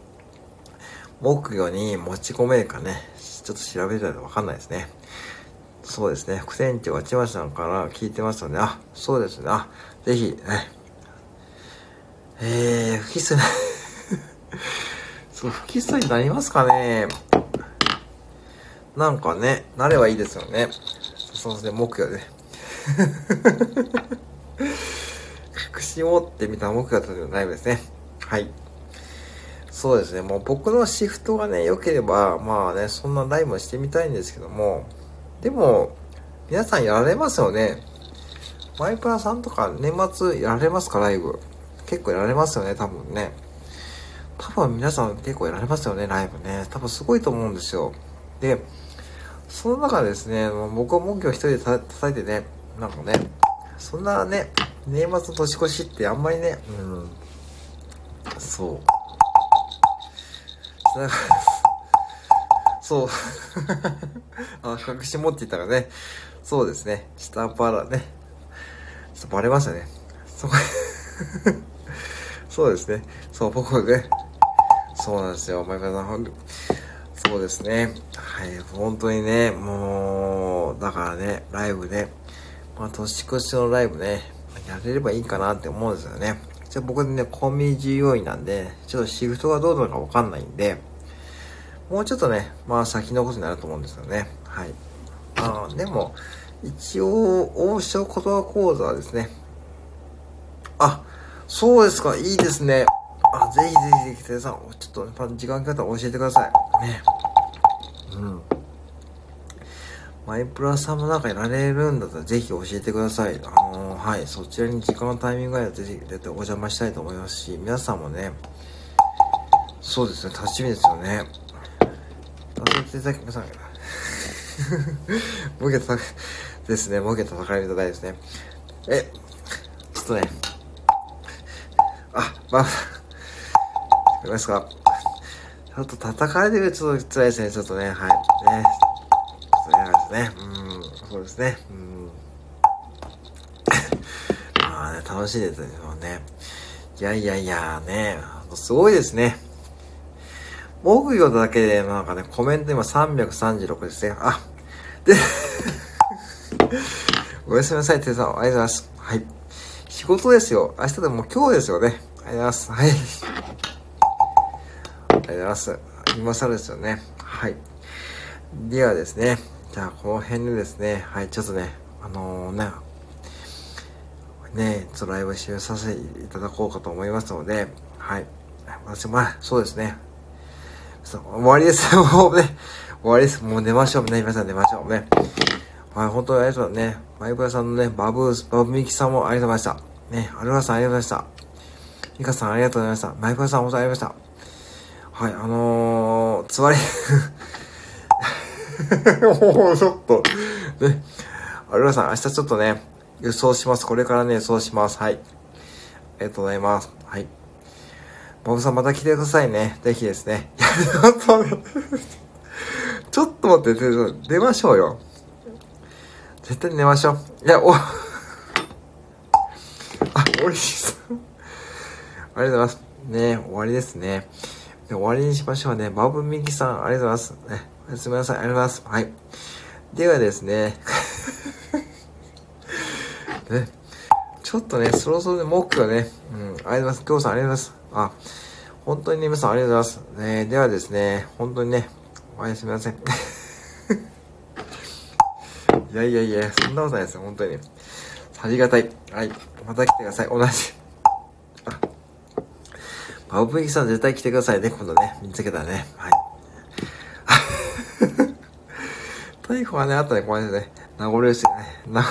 木魚に持ち込めるかね、ちょっと調べたらわかんないですね。そうですね。副船長は千葉さんから聞いてますので、あ、そうですね。あ、ぜひ、ね。えー、不起訴 そう、不起訴になりますかね。なんかね、なればいいですよね。そうですね、木魚で。隠し持ってみた目標というライブですね。はい。そうですね。もう僕のシフトがね、良ければ、まあね、そんなライブもしてみたいんですけども、でも、皆さんやられますよね。マイプラさんとか年末やられますか、ライブ。結構やられますよね、多分ね。多分皆さん結構やられますよね、ライブね。多分すごいと思うんですよ。で、その中でですね、僕は文句を一人で叩いてね、なんかね、そんなね、年末年越しってあんまりね、うん、そう。なんか、そう。あ、隠し持っていたらね、そうですね、下っ腹ね、ちょっとバレましたね。そこ そうですね、そう、僕はね、そうなんですよ、前川さん、そうですね、はい、本当にね、もう、だからね、ライブね、まあ、年越しのライブね、やれればいいかなって思うんですよね。じゃあ僕ね、コンビニ従業員なんで、ちょっとシフトがどうなのかわかんないんで、もうちょっとね、まあ先のことになると思うんですよね。はい。あでも、一応、王将言葉講座はですね。あ、そうですか、いいですね。あ、ぜひぜひぜひ、さん、ちょっと、時間かかったら教えてください。ね。うん。マイプラさんもなんかやられるんだったらぜひ教えてください。あのー、はい、そちらに時間のタイミングがあればぜひ絶対お邪魔したいと思いますし、皆さんもね、そうですね、楽しみですよね。忘れていただきました。ボケたですね、ボケ叩かれると大ですね。え、ちょっとね、あ、まあ、わかりますか？ちょっと叩かれてるちょっと辛いですね、ちょっとね、はい。ね。そうですね。うん、そうですね。うん。まあね楽しいですよね。いやいやいや、ね、すごいですね。木魚だけで、なんかね、コメント今336ですね。あ、で、おやすみなさい、てさん。ありがとうございます。はい。仕事ですよ。明日でも今日ですよね。ありがとうございます。はい。ありがとうございます。今更ですよね。はい。ではですね。じゃあ、この辺でですね。はい、ちょっとね、あのー、ね、ね、ちょっとライブ終了させていただこうかと思いますので、はい。私も、まあ、そうですね。終わりです。もうね、終わりです。もう寝ましょうね。皆さん寝ましょうね。はい、本当にありがとうね。マイブラさんのね、バブー、バブミキさんもありがとうございました。ね、アルファさんありがとうございました。ミカさんありがとうございました。マイブラさん本当にありがとうございました。はい、あのー、つわり もうちょっと、ね、アルファさん明日ちょっとね、輸送します。これからね、輸送します。はい。ありがとうございます。はい。ボブさんまた来てくださいね。ぜひですね。ちょっと待って、出ましょうよ。絶対寝ましょう。いや、お、あ、おいしそう。ありがとうございます。ね終わりですね。で終わりにしましょうね。バブミキさん、ありがとうございます。ね、おやすみなさい。ありがとうございます。はい。ではですね。ね、ちょっとね、そろそろね、目標ね、うん、ありがとうございます。きょうさんありがとうございます。あ、本当にね、皆さんありがとうございます。ね、ではですね、本当にね、おやすみなさい。いやいやいや、そんなことないですよ、本当に。ありがたい。はい。また来てください。同じ。あ、バブギさん絶対来てくださいね、今度ね。見つけたらね。はい。逮捕はね、あったね、ごめんなさいね。名残惜しいね。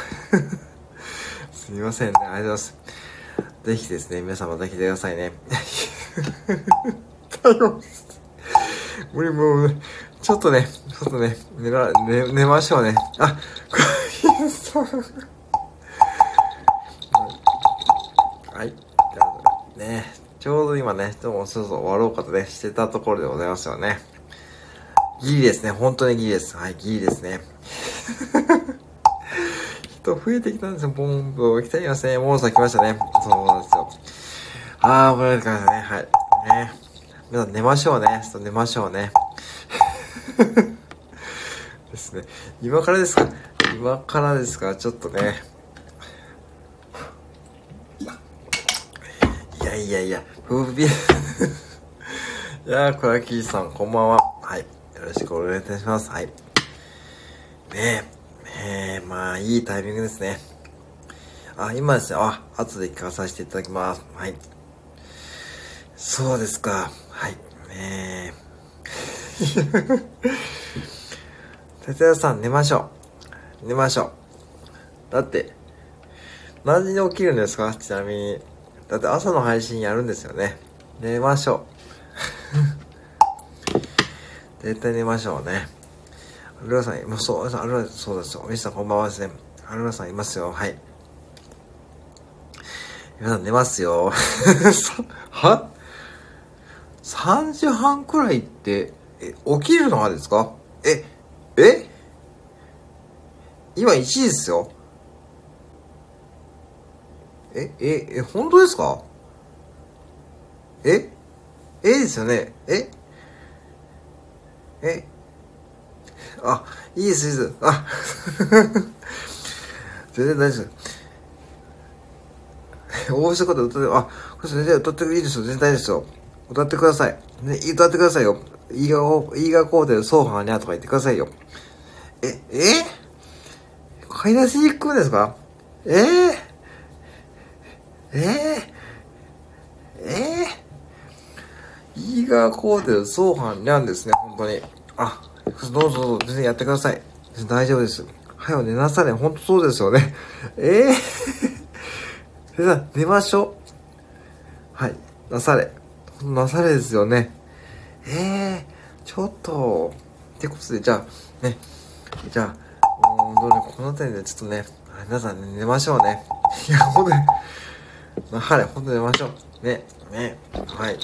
すみませんね。ありがとうございます。ぜひですね、皆さんまた来てくださいね。逮捕無理もう、ちょっとね、ちょっとね、寝ら、寝、寝ましょうね。あ、はい。じゃあ、ね、ちょうど今ね、どうもそろそろ終わろうかとね、してたところでございますよね。ギリですね。本当にギリです。はい、ギリですね。人増えてきたんですよ。ボンボ来ていますね。もうさん来ましたね。そうなんですよ。あー、怒られてきましたね。はい。ね。皆さん寝ましょうね。ちょっと寝ましょうね。ですね。今からですか？今からですか？ちょっとね。いやいやいや、風ー いやー、小焼さん、こんばんは。はい。よろしくお願いいたします。はい。ねえ、えー、まあ、いいタイミングですね。あ、今ですね、あ、後で聞かさせていただきます。はい。そうですか。はい。ねえ。哲也さん、寝ましょう。寝ましょう。だって、何時に起きるんですか？ちなみに。だって朝の配信やるんですよね。寝ましょう。絶対寝ましょうね。アルラさん、もうそう、アルラ、そうですよ。おみさんこんばんはですね。アルラさんいますよ。はい。皆さん寝ますよ。は ?3 時半くらいって、え、起きるのはですか？え、え？今1時ですよ。え、え、え、本当ですか？え？え？ですよねえ？え？あ、いいです、いいです。あ、全然大丈夫です。応募した方歌って、あ、これ全然歌っていいですよ。全然大丈夫ですよ。歌ってください。ね、歌ってくださいよ。いいが、いいがこうでソーハーにゃとか言ってくださいよ。え、え？買い出しに行くんですか？え？ー、え？ー、えー、いいがこうでソーハーにゃんですね、本当に。あ、どうぞどうぞ、全然やってください。大丈夫です。はよ寝なされ。ほんとそうですよね。え えー。さん、寝ましょう。はい。なされ。なされですよね。ええー、ちょっと。ってことで、じゃあ、ね。じゃあ、う、どうね、この辺りでちょっとね、皆さん、ね、寝ましょうね。いや、ほんとに、なはれ、ほんと寝ましょう。ね。ね。はい。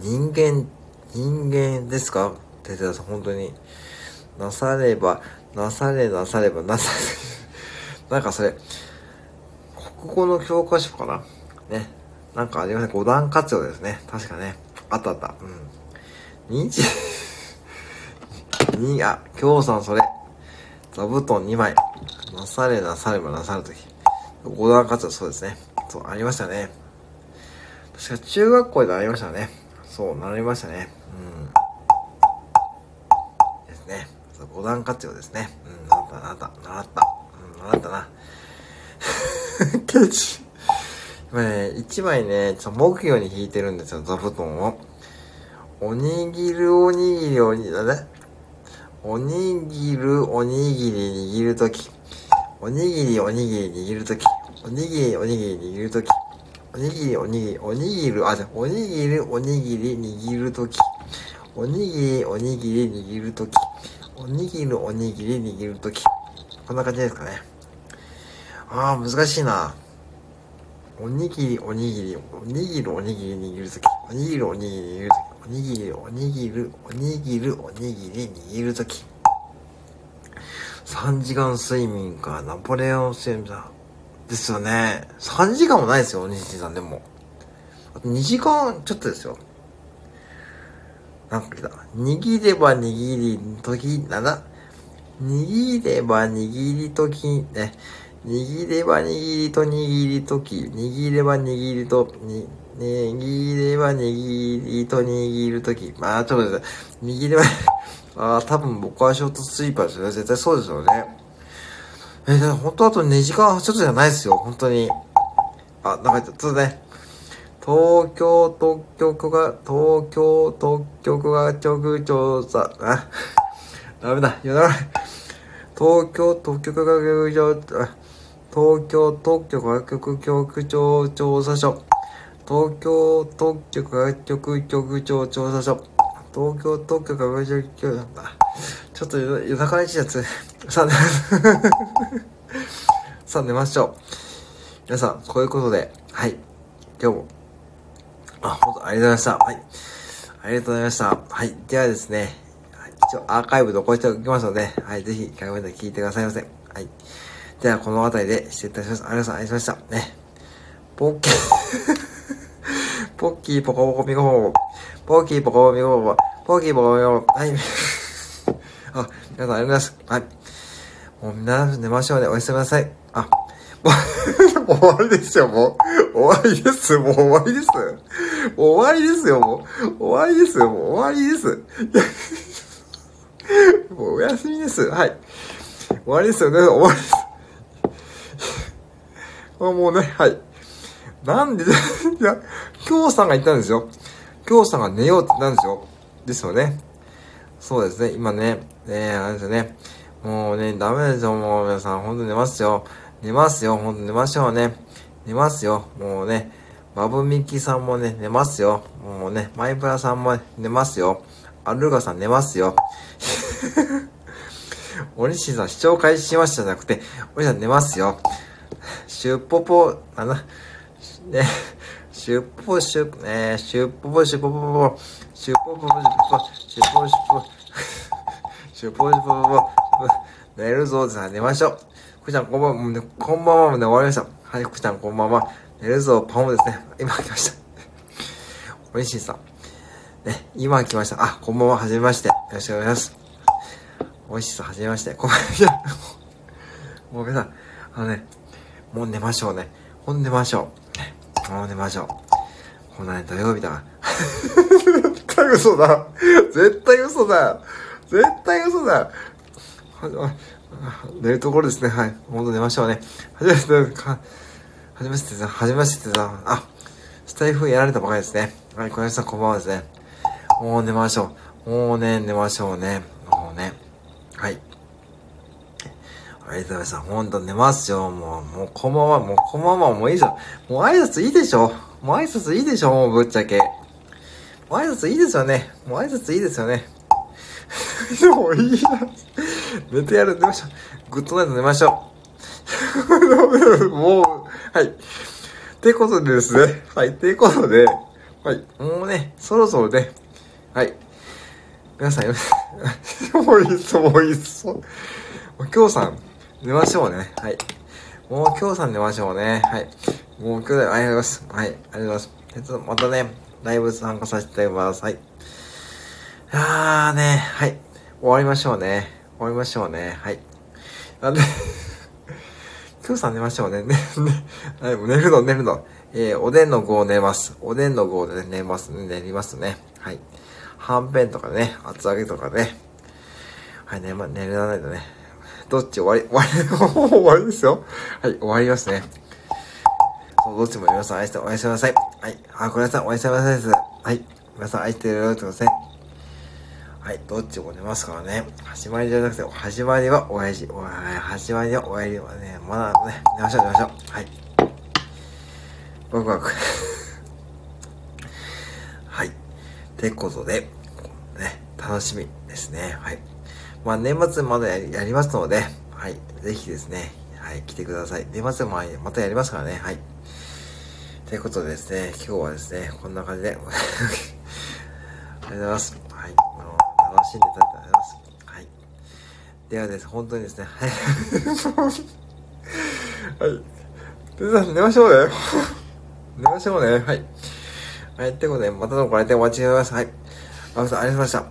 人間人間ですか？哲也さん、本当に。なされば、なされなされば、なされ、なんかそれ、国語の教科書かな？ね。なんかありません？五段活用ですね。確かね。あったあった。うん。認知に、あ、今日さんそれ。座布団2枚。なされなさればなさるとき。五段活用、そうですね。そう、ありましたね。確か中学校でありましたね。そう、なりましたね。うん。ですね。そう五段活用ですね。うん、習った、習った、習った。うん、習ったな。ケチ。今ね、一枚ね、ちょっと木魚に引いてるんですよ、座布団を。おにぎる、おにぎり、おにぎり、だ。おにぎる、おにぎり握るとき。おにぎり、おにぎり握るとき。おにぎり、おにぎり握るとき。おにぎり、おにぎり、おにぎる、あ、じゃおにぎり、おにぎり握るとき。おにぎり、おにぎり握るとき。おにぎる、おにぎり握るとき。こんな感じですかね。ああ、難しいな。おにぎり、おにぎり、おにぎる、おにぎり握るとき。おにぎる、おにぎり握るとき。おにぎり、おにぎる、おにぎる、おにぎり握るとき。3時間睡眠か、ナポレオン睡眠だ。ですよね。3時間もないですよ、西さんでも。あと2時間ちょっとですよ。なんか来た。握れば握りとき、なんだ？握れば握りとき、ね。握れば握りと握りとき、握れば握りと、に、握れば握りと握るとき。まあ、ちょっと待って、握れば、ああ、多分僕はショートスイーパーですよね。絶対そうですよね。えー、本当あと2時間ちょっとじゃないですよ。本当に。あ、なんかちょっとね。東京特許が、東京特許が局長さ、あ、ダメだ、言わない。東京特許が局長、東京特許科学局長調査所。東京特許科学局局長調査所。東京特許科学局なんだ。ちょっと夜中の一やつ。さあ、さあ寝ましょう。皆さん、こういうことで、はい。今日も、あ、本当ありがとうございました。はい。ありがとうございました。はい。ではですね、はい、一応アーカイブ残しておきますので、はい。ぜひ、一回目で聞いてくださいませ。はい。では、この辺りで失礼いたします。ありがとうございました。ね。ポッキー ポッキーポコポコミコポコ。ポッキーポコポコミコポコ。ポッキーポコポコミコポコ。はい。あ、皆さんありがとうございます。はい。もうみん寝ましょうね。おやすみなさい。あ、もう終わりですよ、もう。終わりです。もう終わりです。もう終わりですよ、もう。終わりですよ、もう終わりです。もうおやすみです。はい。終わりですよね、終わりです。もうね、はい。なんで、いや、京さんが言ったんですよ。京さんが寝ようって言ったんですよ。ですよね。そうですね、今ね、ねあれですよね。もうね、ダメですよ、もう皆さん。ほんと寝ますよ。寝ますよ、ほんと寝ましょうね。寝ますよ。もうね、バブミキさんもね、寝ますよ。もうね、マイプラさんも寝ますよ。アルガさん寝ますよ。おにしさん視聴開始しましたじゃなくて、おにさん寝ますよ。シュッポポ、あの、ね、シュッポシュッ、ね、シュッポポシュッポポポ、シュッポポポシュッポポ、シュッポシュッポ、寝るぞさ、寝ましょう。福ちゃんこんばんは、こんばんはもうね、終わりました。はい、福ちゃんこんばんは。寝るぞ、パンですね。今来ました。おいしいさん。ね、今来ました。あ、こんばんは、はじめまして。よろしくお願いします。おいしさ、はじめまして。こんばんは。もう皆さん、あのね、もう寝ましょうね。ほん寝ましょう。もう寝ましょう。こんなね、土曜日だ。絶対嘘だ。絶対嘘だ。絶対嘘だ。寝るところですね。はい。ほんと寝ましょうね。はじめて、か、はじめましてさ、はじめましてさ、あ、スタイフやられたばかりですね。はい、小林さんこんばんはですね。もう寝ましょう。もうね、寝ましょうね。もうね。はい。ありがとうございました。ほんと寝ますよ。もう、もうこんばんは、もうこんばんは、もういいじゃん。もう挨拶いいでしょ。もう挨拶いいでしょ、もうぶっちゃけ。もう挨拶いいですよね。もう挨拶いいですよね。もういいな。寝てやる、寝ましょう。グッドナイト寝ましょう。もう、はい。ってことでですね。はい。ってことで、はい。もうね、そろそろね、はい。皆さんよ、もういいっす、もういいっす。今日さん、寝ましょうね。はい。もう今日さん寝ましょうね。はい。もう今日でありがとうございます。はい。ありがとうございます。えっと、またね、ライブ参加させていただきます。はい。あーね、はい。終わりましょうね。終わりましょうね。はい。なんで今日さん寝ましょう ね。ね、ね、寝るの、寝るの。えー、おでんの具を寝ます。おでんの具を寝ますね、寝りますね。はい。はんぺんとかね、厚揚げとかね。はい、寝ま、寝らないとね。どっち終わり、終わり、終わりですよ。はい、終わりますね。そう、どっちも皆さん愛しておやすみなさい。はい。あ、これさんおやすみなさいです。はい。皆さん愛してるよってことですね。はい。どっちも寝ますからね。始まりじゃなくて、始まりは親父。お始まりは親父はね、まだね、寝ましょう寝ましょう。はい。ワクワク。はい。ってことで、ね、楽しみですね。はい。まあ、年末まだやりますので、はい。ぜひですね、はい、来てください。年末もまたやりますからね。はい。ということでですね、今日はですね、こんな感じで、ありがとうございます。はい。楽しんでいただいてありがとうございます。はい。ではです、本当にですね、はい。はい。で寝ましょうね。寝ましょうね。はい。はい。ということで、またのご来店お待ちしております。はい。ありがとうございました。はい。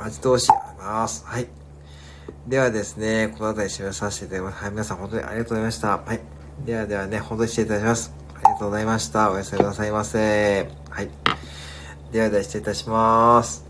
待ち遠しい。ありがとうございます。はい。ではですね、この辺り締めさせていただきます。はい。皆さん本当にありがとうございました。はい。ではではね、本当に失礼いたします。ありがとうございました。おやすみなさいませ。はい。ではでは失礼いたします。